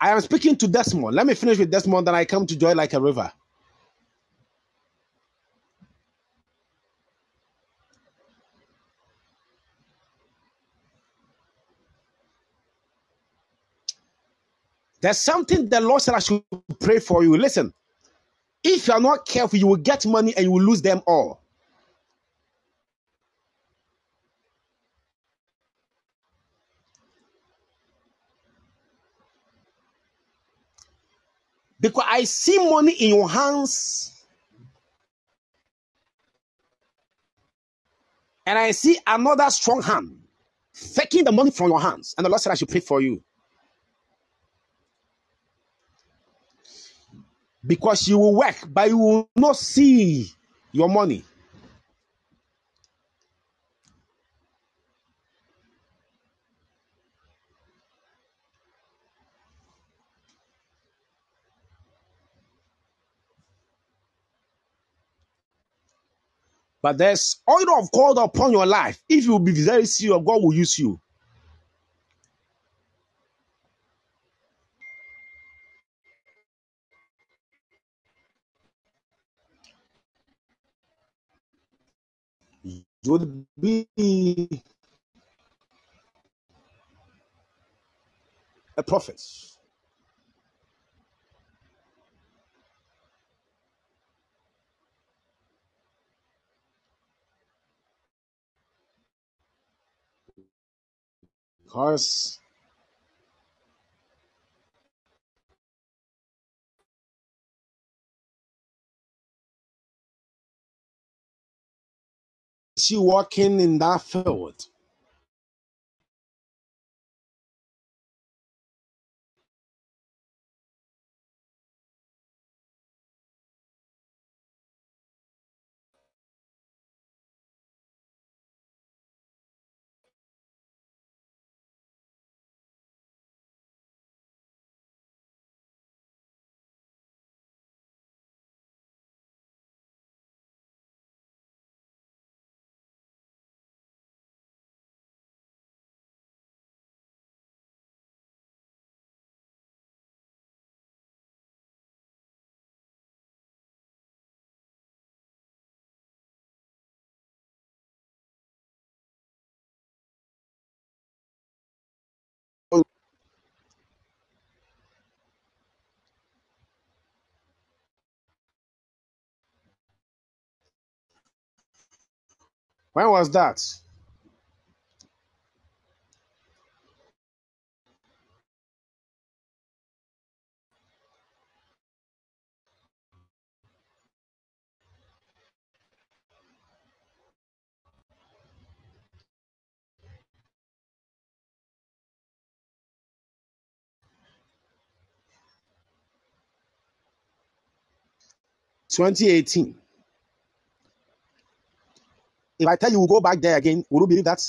I am speaking to Desmond. Let me finish with Desmond, then I come to joy like a river. There's something the Lord said I should pray for you. Listen, if you are not careful, you will get money and you will lose them all. Because I see money in your hands and I see another strong hand taking the money from your hands. And the Lord said I should pray for you. because you will work, but you will not see your money. But there's oil of God upon your life. If you be very serious, God will use you. Will be a prophet. Because she walking in that field. When was that? 2018. If I tell you we'll go back there again, will you believe that?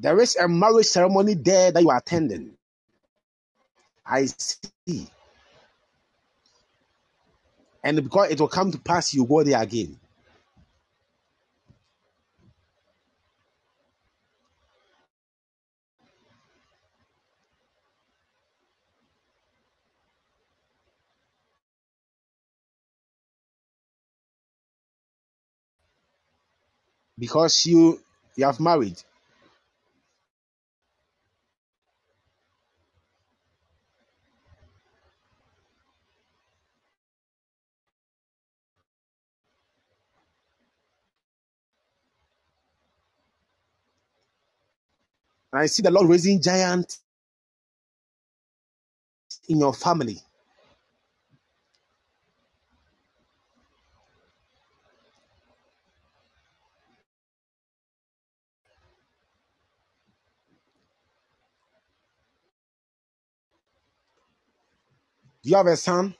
There is a marriage ceremony there that you are attending. I see. And because it will come to pass, you go there again. Because you you have married. And I see the Lord raising giants in your family. Do you have a son?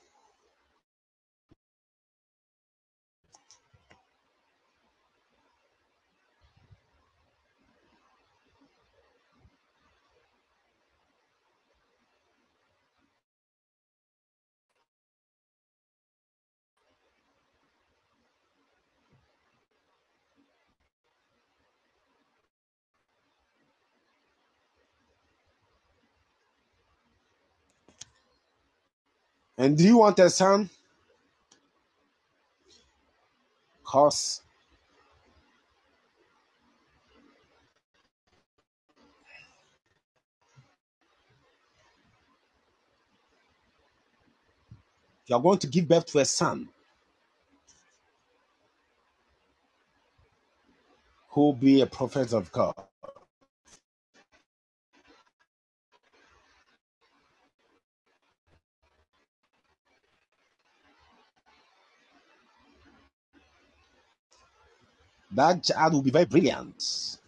And do you want a son? Because you are going to give birth to a son who will be a prophet of God. That child will be very brilliant.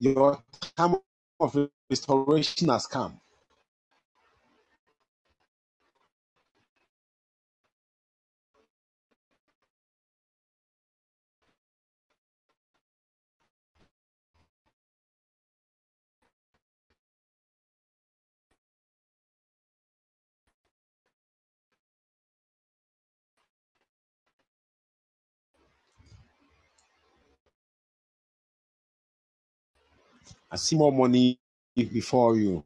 Your time of restoration has come. I see more money before you.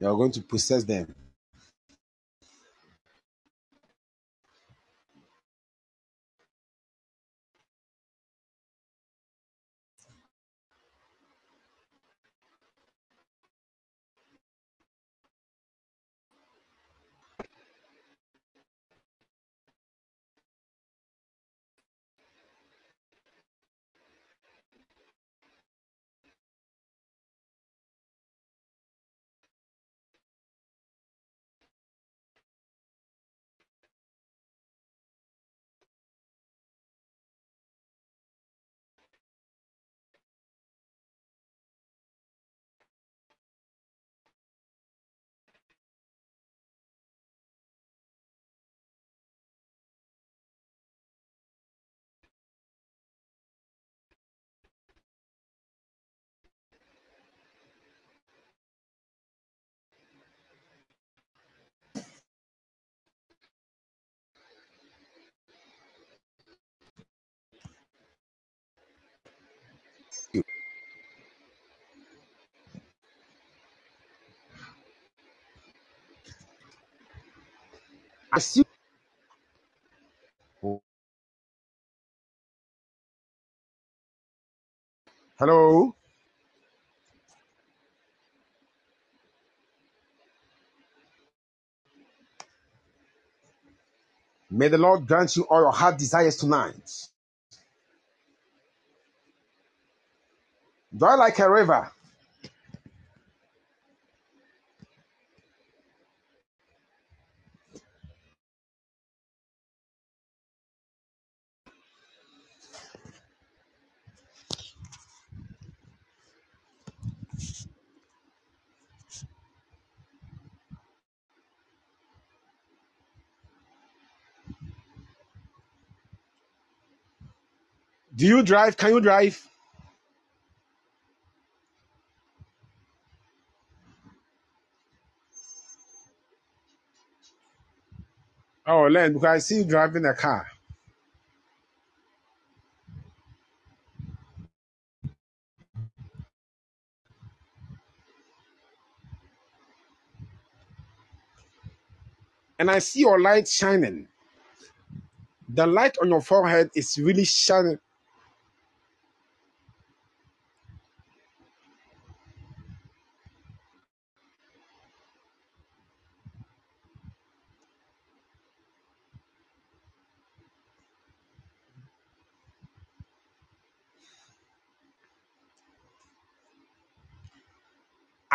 You are going to possess them. See. Hello. May the Lord grant you all your heart desires tonight. Joy like a river. Do you drive? Can you drive? Oh, Len, because I see you driving a car. And I see your light shining. The light on your forehead is really shining.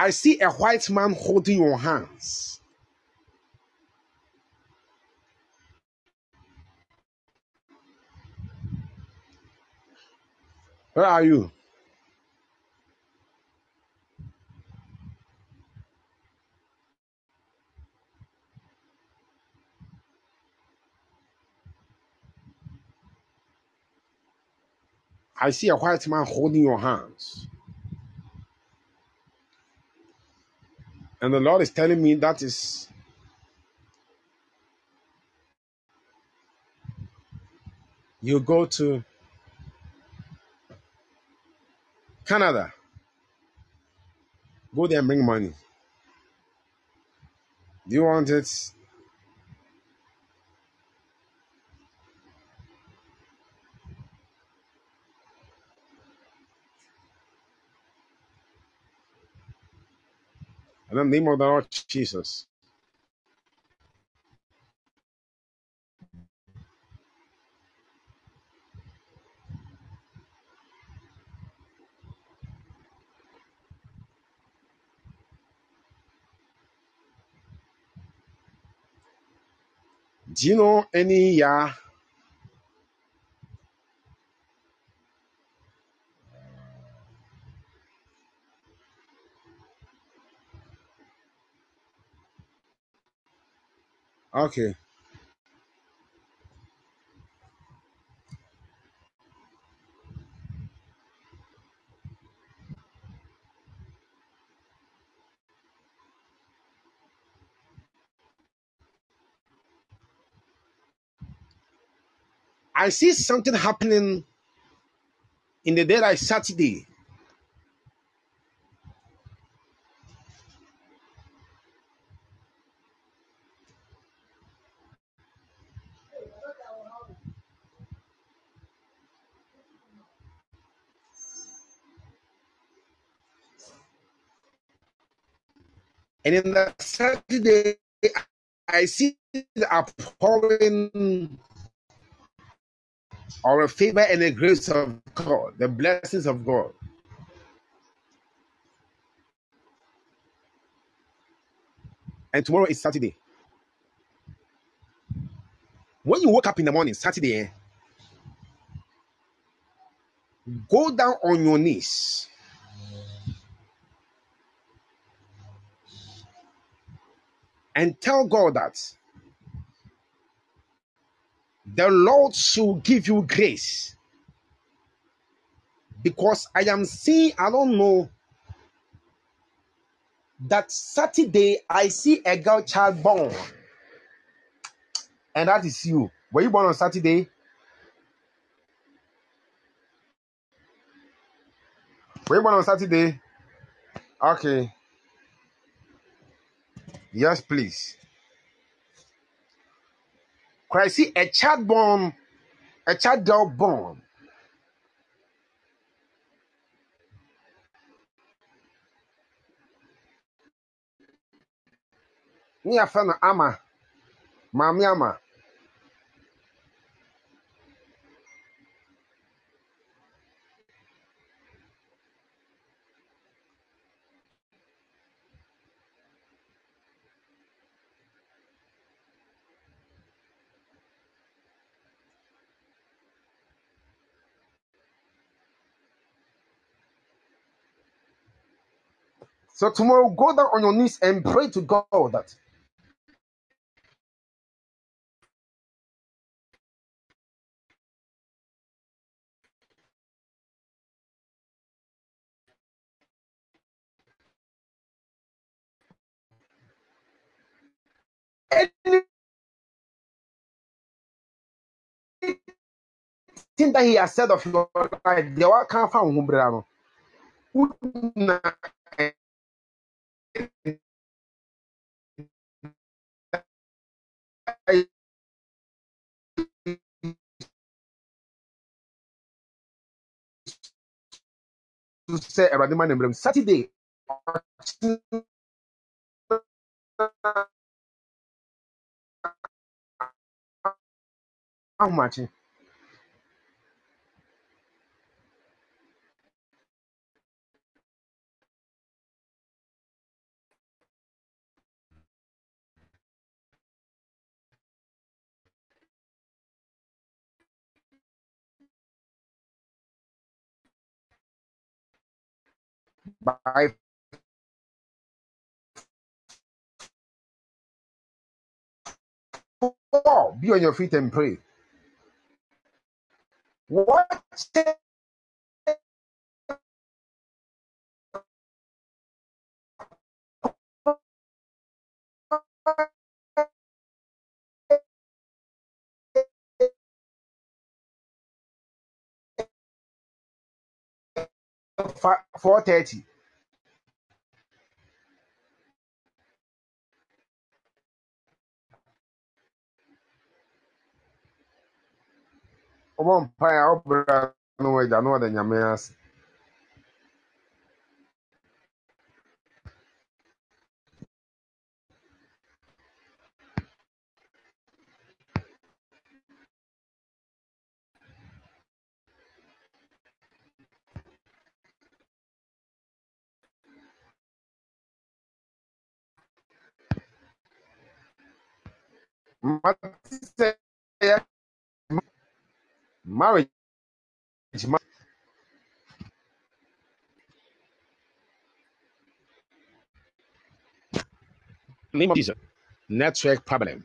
I see a white man holding your hands. Where are you? I see a white man holding your hands. And the Lord is telling me that is you go to Canada. Go there and bring money. Do you want it? In the name of the Lord Jesus. Do you know any year Okay. I see something happening in the day Saturday. And in the Saturday, I see the outpouring of the favor and the grace of God, the blessings of God. And tomorrow is Saturday. When you wake up in the morning, Saturday, eh, go down on your knees and tell God that the Lord should give you grace. Because I am seeing, I don't know, that Saturday I see a girl child born. And that is you. Were you born on Saturday? Were you born on Saturday? Okay. Yes, please. I see a child born, a child born? Me a friend Ama, Mami Ama. So tomorrow, go down on your knees and pray to God that anything that He has said of your life, the one can't find home, Una sɛ awurade ma saturday by four be on your feet and pray. What? Four thirty ụmụ mpaya ọ bụla n'ụwa ịda n'ụwa da nyame ase mmatị sị Marriage. ma- Name of Jesus. Network problem.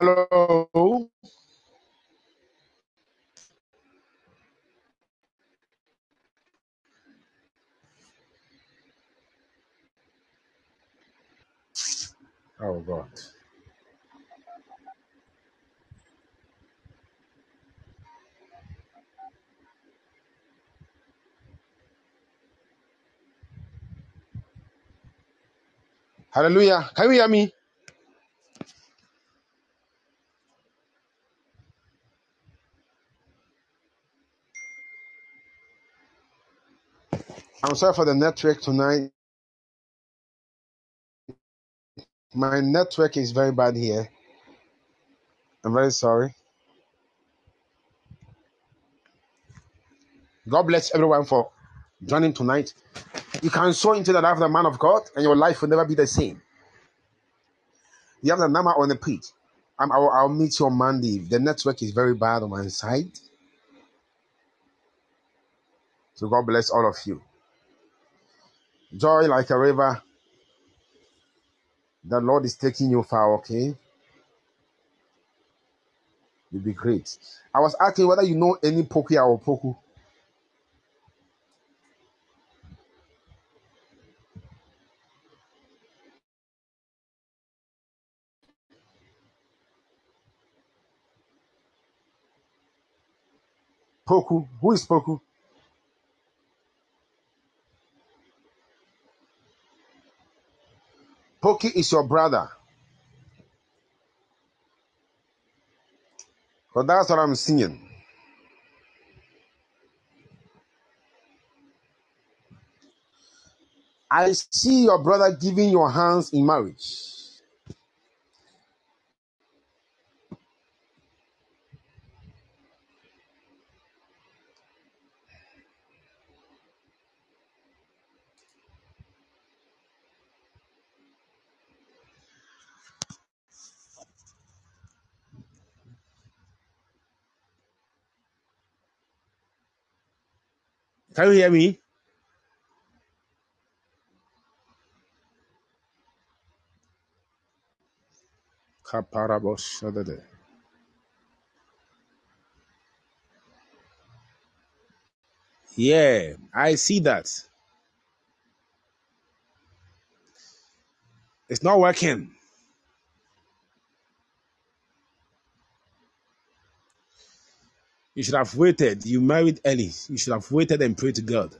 Hello. Oh God. Hallelujah. Can you hear me? I'm sorry for the network tonight. My network is very bad here. I'm very sorry. God bless everyone for joining tonight. You can sow into the life of the man of God, and your life will never be the same. You have the number on the page. I'm, I'll, I'll meet you on Monday. The network is very bad on my side. So God bless all of you. Joy like a river. The Lord is taking you far, okay? You'll be great. I was asking whether you know any Pokia or Poku. Poku. Who is Poku? Poki is your brother. But that's what I'm seeing. I see your brother giving your hands in marriage. Can you hear me? Yeah, I see that. It's not working. You should have waited. You married early. You should have waited and prayed to God.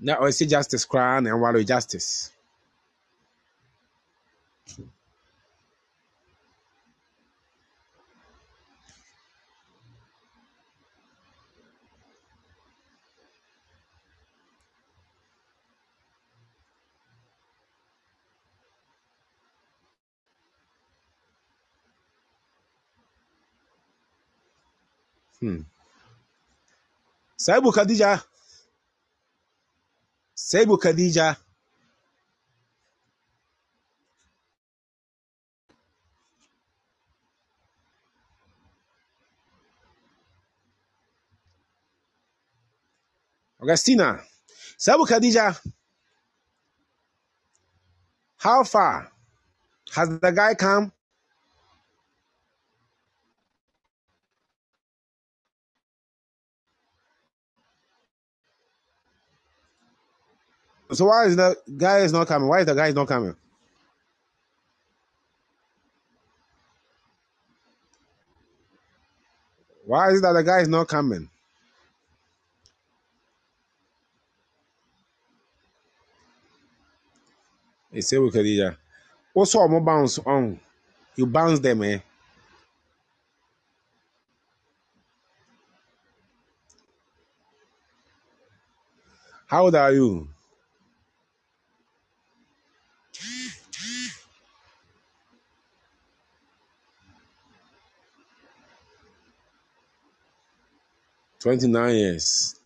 Now I see justice crying and wallow justice. Hmm. saibu khadija. Saibu khadija. Augustina. Saibu khadija. How far has the guy come so why is the guy is not coming? Why is the guy is not coming? Why is it that the guy is not coming? Hey, Saibu khadija also ọmọ bounce on? You bounce them eh? How old are you Twenty nine years.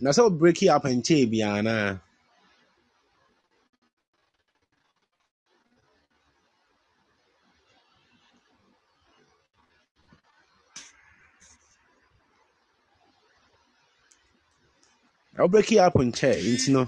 Na sɛ break it up nkyɛn biara na I'll break it up nkyɛn nti no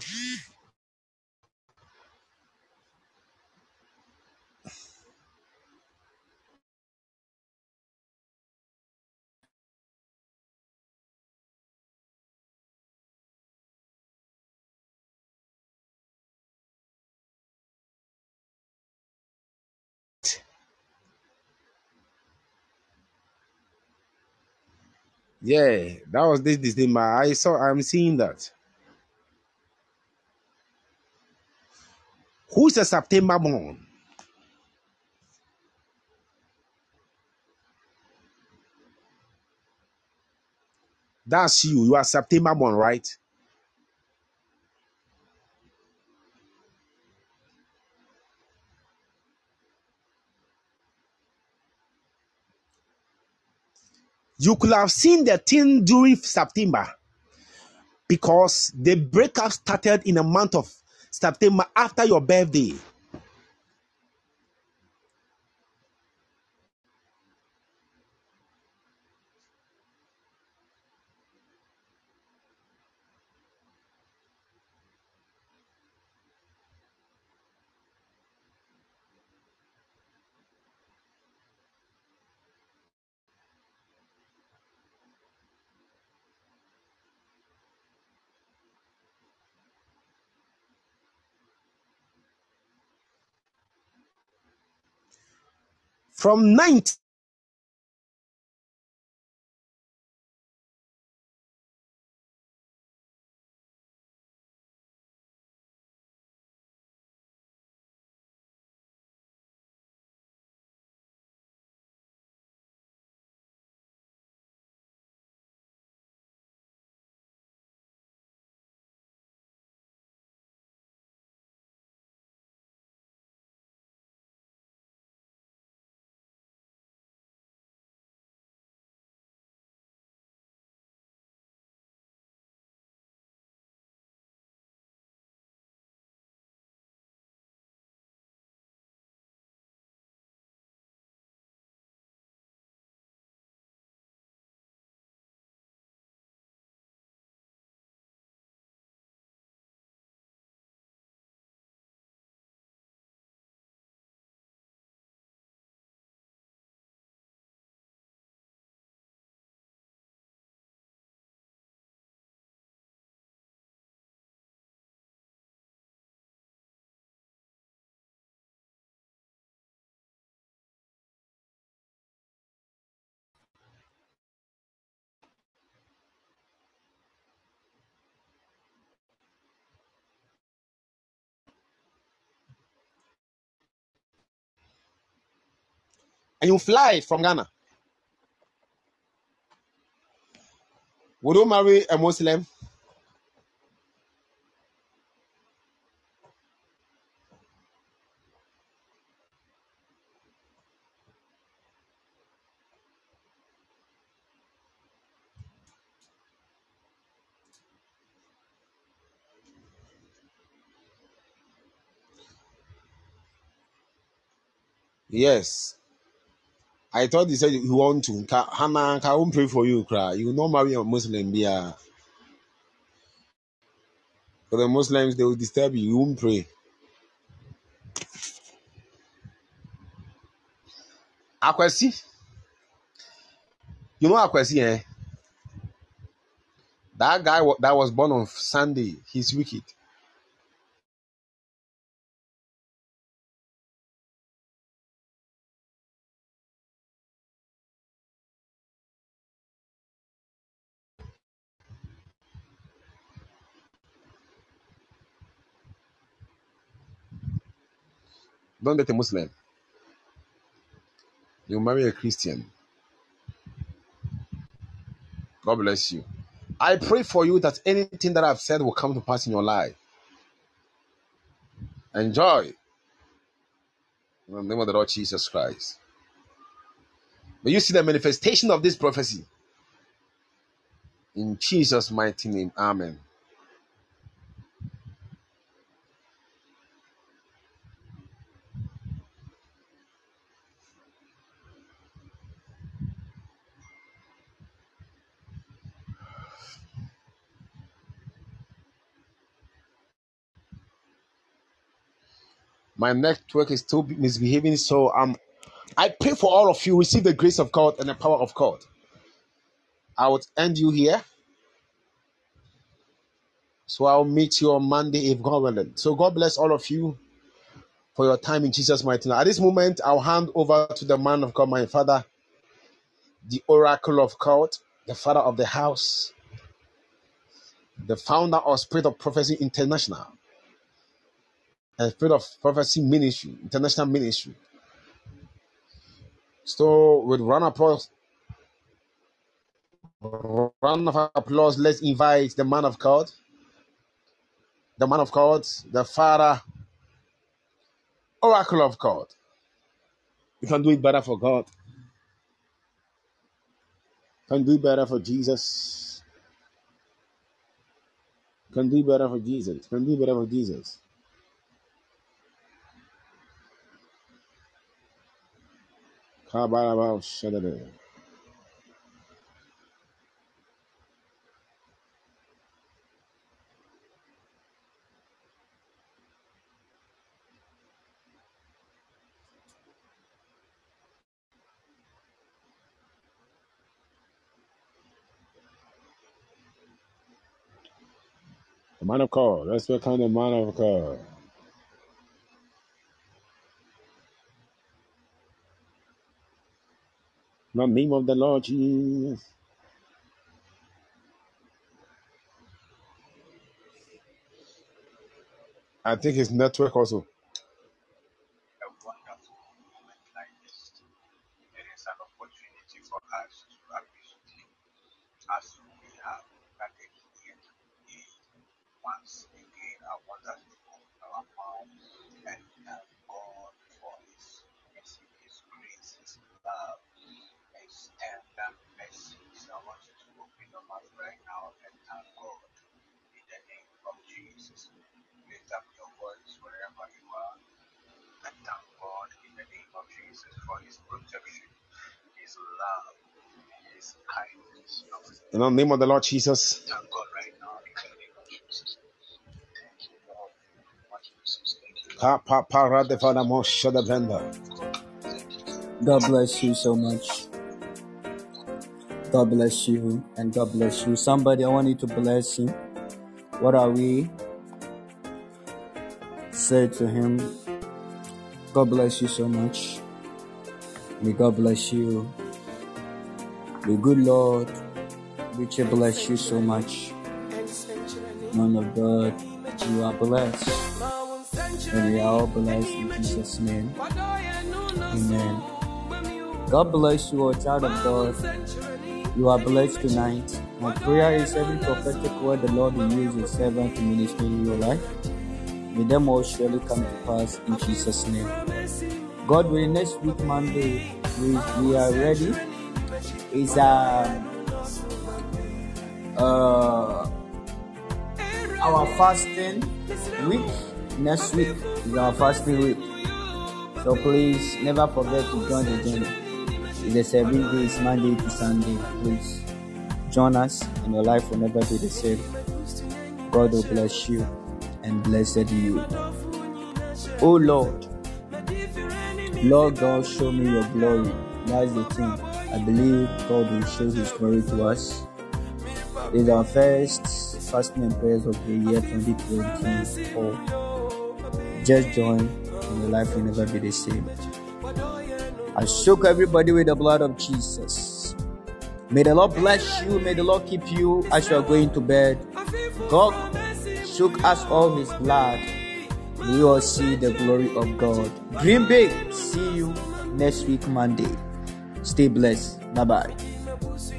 yeah that was this December I saw I'm seeing that. Who's a September born? That's you. You are September born right you could have seen the thing during September because the breakup started in the month of September after your birthday. From 19 and you fly from Ghana, would you marry a Muslim? Yes. I thought he said you want to. Hannah, I won't pray for you, cry. You will not marry a Muslim, yeah. For the Muslims, they will disturb you. You won't pray. Akwesi. You know Akwesi, eh? That guy that was born on Sunday, he's wicked. Don't date a Muslim. You marry a Christian. God bless you. I pray for you that anything that I've said will come to pass in your life. Enjoy. In the name of the Lord Jesus Christ. May you see the manifestation of this prophecy. In Jesus' mighty name. Amen. My network is still misbehaving, so um, I pray for all of you. Receive the grace of God and the power of God. I would end you here. So I'll meet you on Monday if God willing. So God bless all of you for your time in Jesus' mighty name. At this moment, I'll hand over to the man of God, my father, the oracle of God, the father of the house, the founder of Spirit of Prophecy International, and Spirit of Prophecy Ministry, International Ministry. So with round of applause, round of applause, let's invite the man of God, the man of God, the father, oracle of God. You can do it better for God. You can do better for Jesus. You can do better for Jesus. Can do better for Jesus. Kabaraba shadada. The man of God. Let's welcome the man of God. The name of the Lord Jesus. I think his network also. In the name of the Lord Jesus. Ka pa pa ra de fa na mo shada blenda. God bless you so much. God bless you and God bless you. Somebody, I want you to bless him. What are we? Say to him, God bless you so much. May God bless you. The good Lord, richly bless you so much. Man of God, you are blessed. And we are all blessed in Jesus' name. Amen. God bless you, O child of God. You are blessed tonight. My prayer is every prophetic word the Lord will use His servant to minister in your life. May them all surely come to pass in Jesus' name. God will next week Monday we, we are ready. It's a uh, our fasting week. Next week is our fasting week. So please never forget to join the journey. It's a seven days, Monday to Sunday. Please join us, and your life will never be the same. God will bless you and blessed you. Oh Lord, Lord God, show me your glory. That's the thing. I believe God will show His glory to us. It's our first fasting and prayers of the year 2024. Just join, and your life will never be the same. I soak everybody with the blood of Jesus. May the Lord bless you. May the Lord keep you as you are going to bed. God soak us all His blood. We all see the glory of God. Dream big. See you next week, Monday. Stay blessed. Bye bye.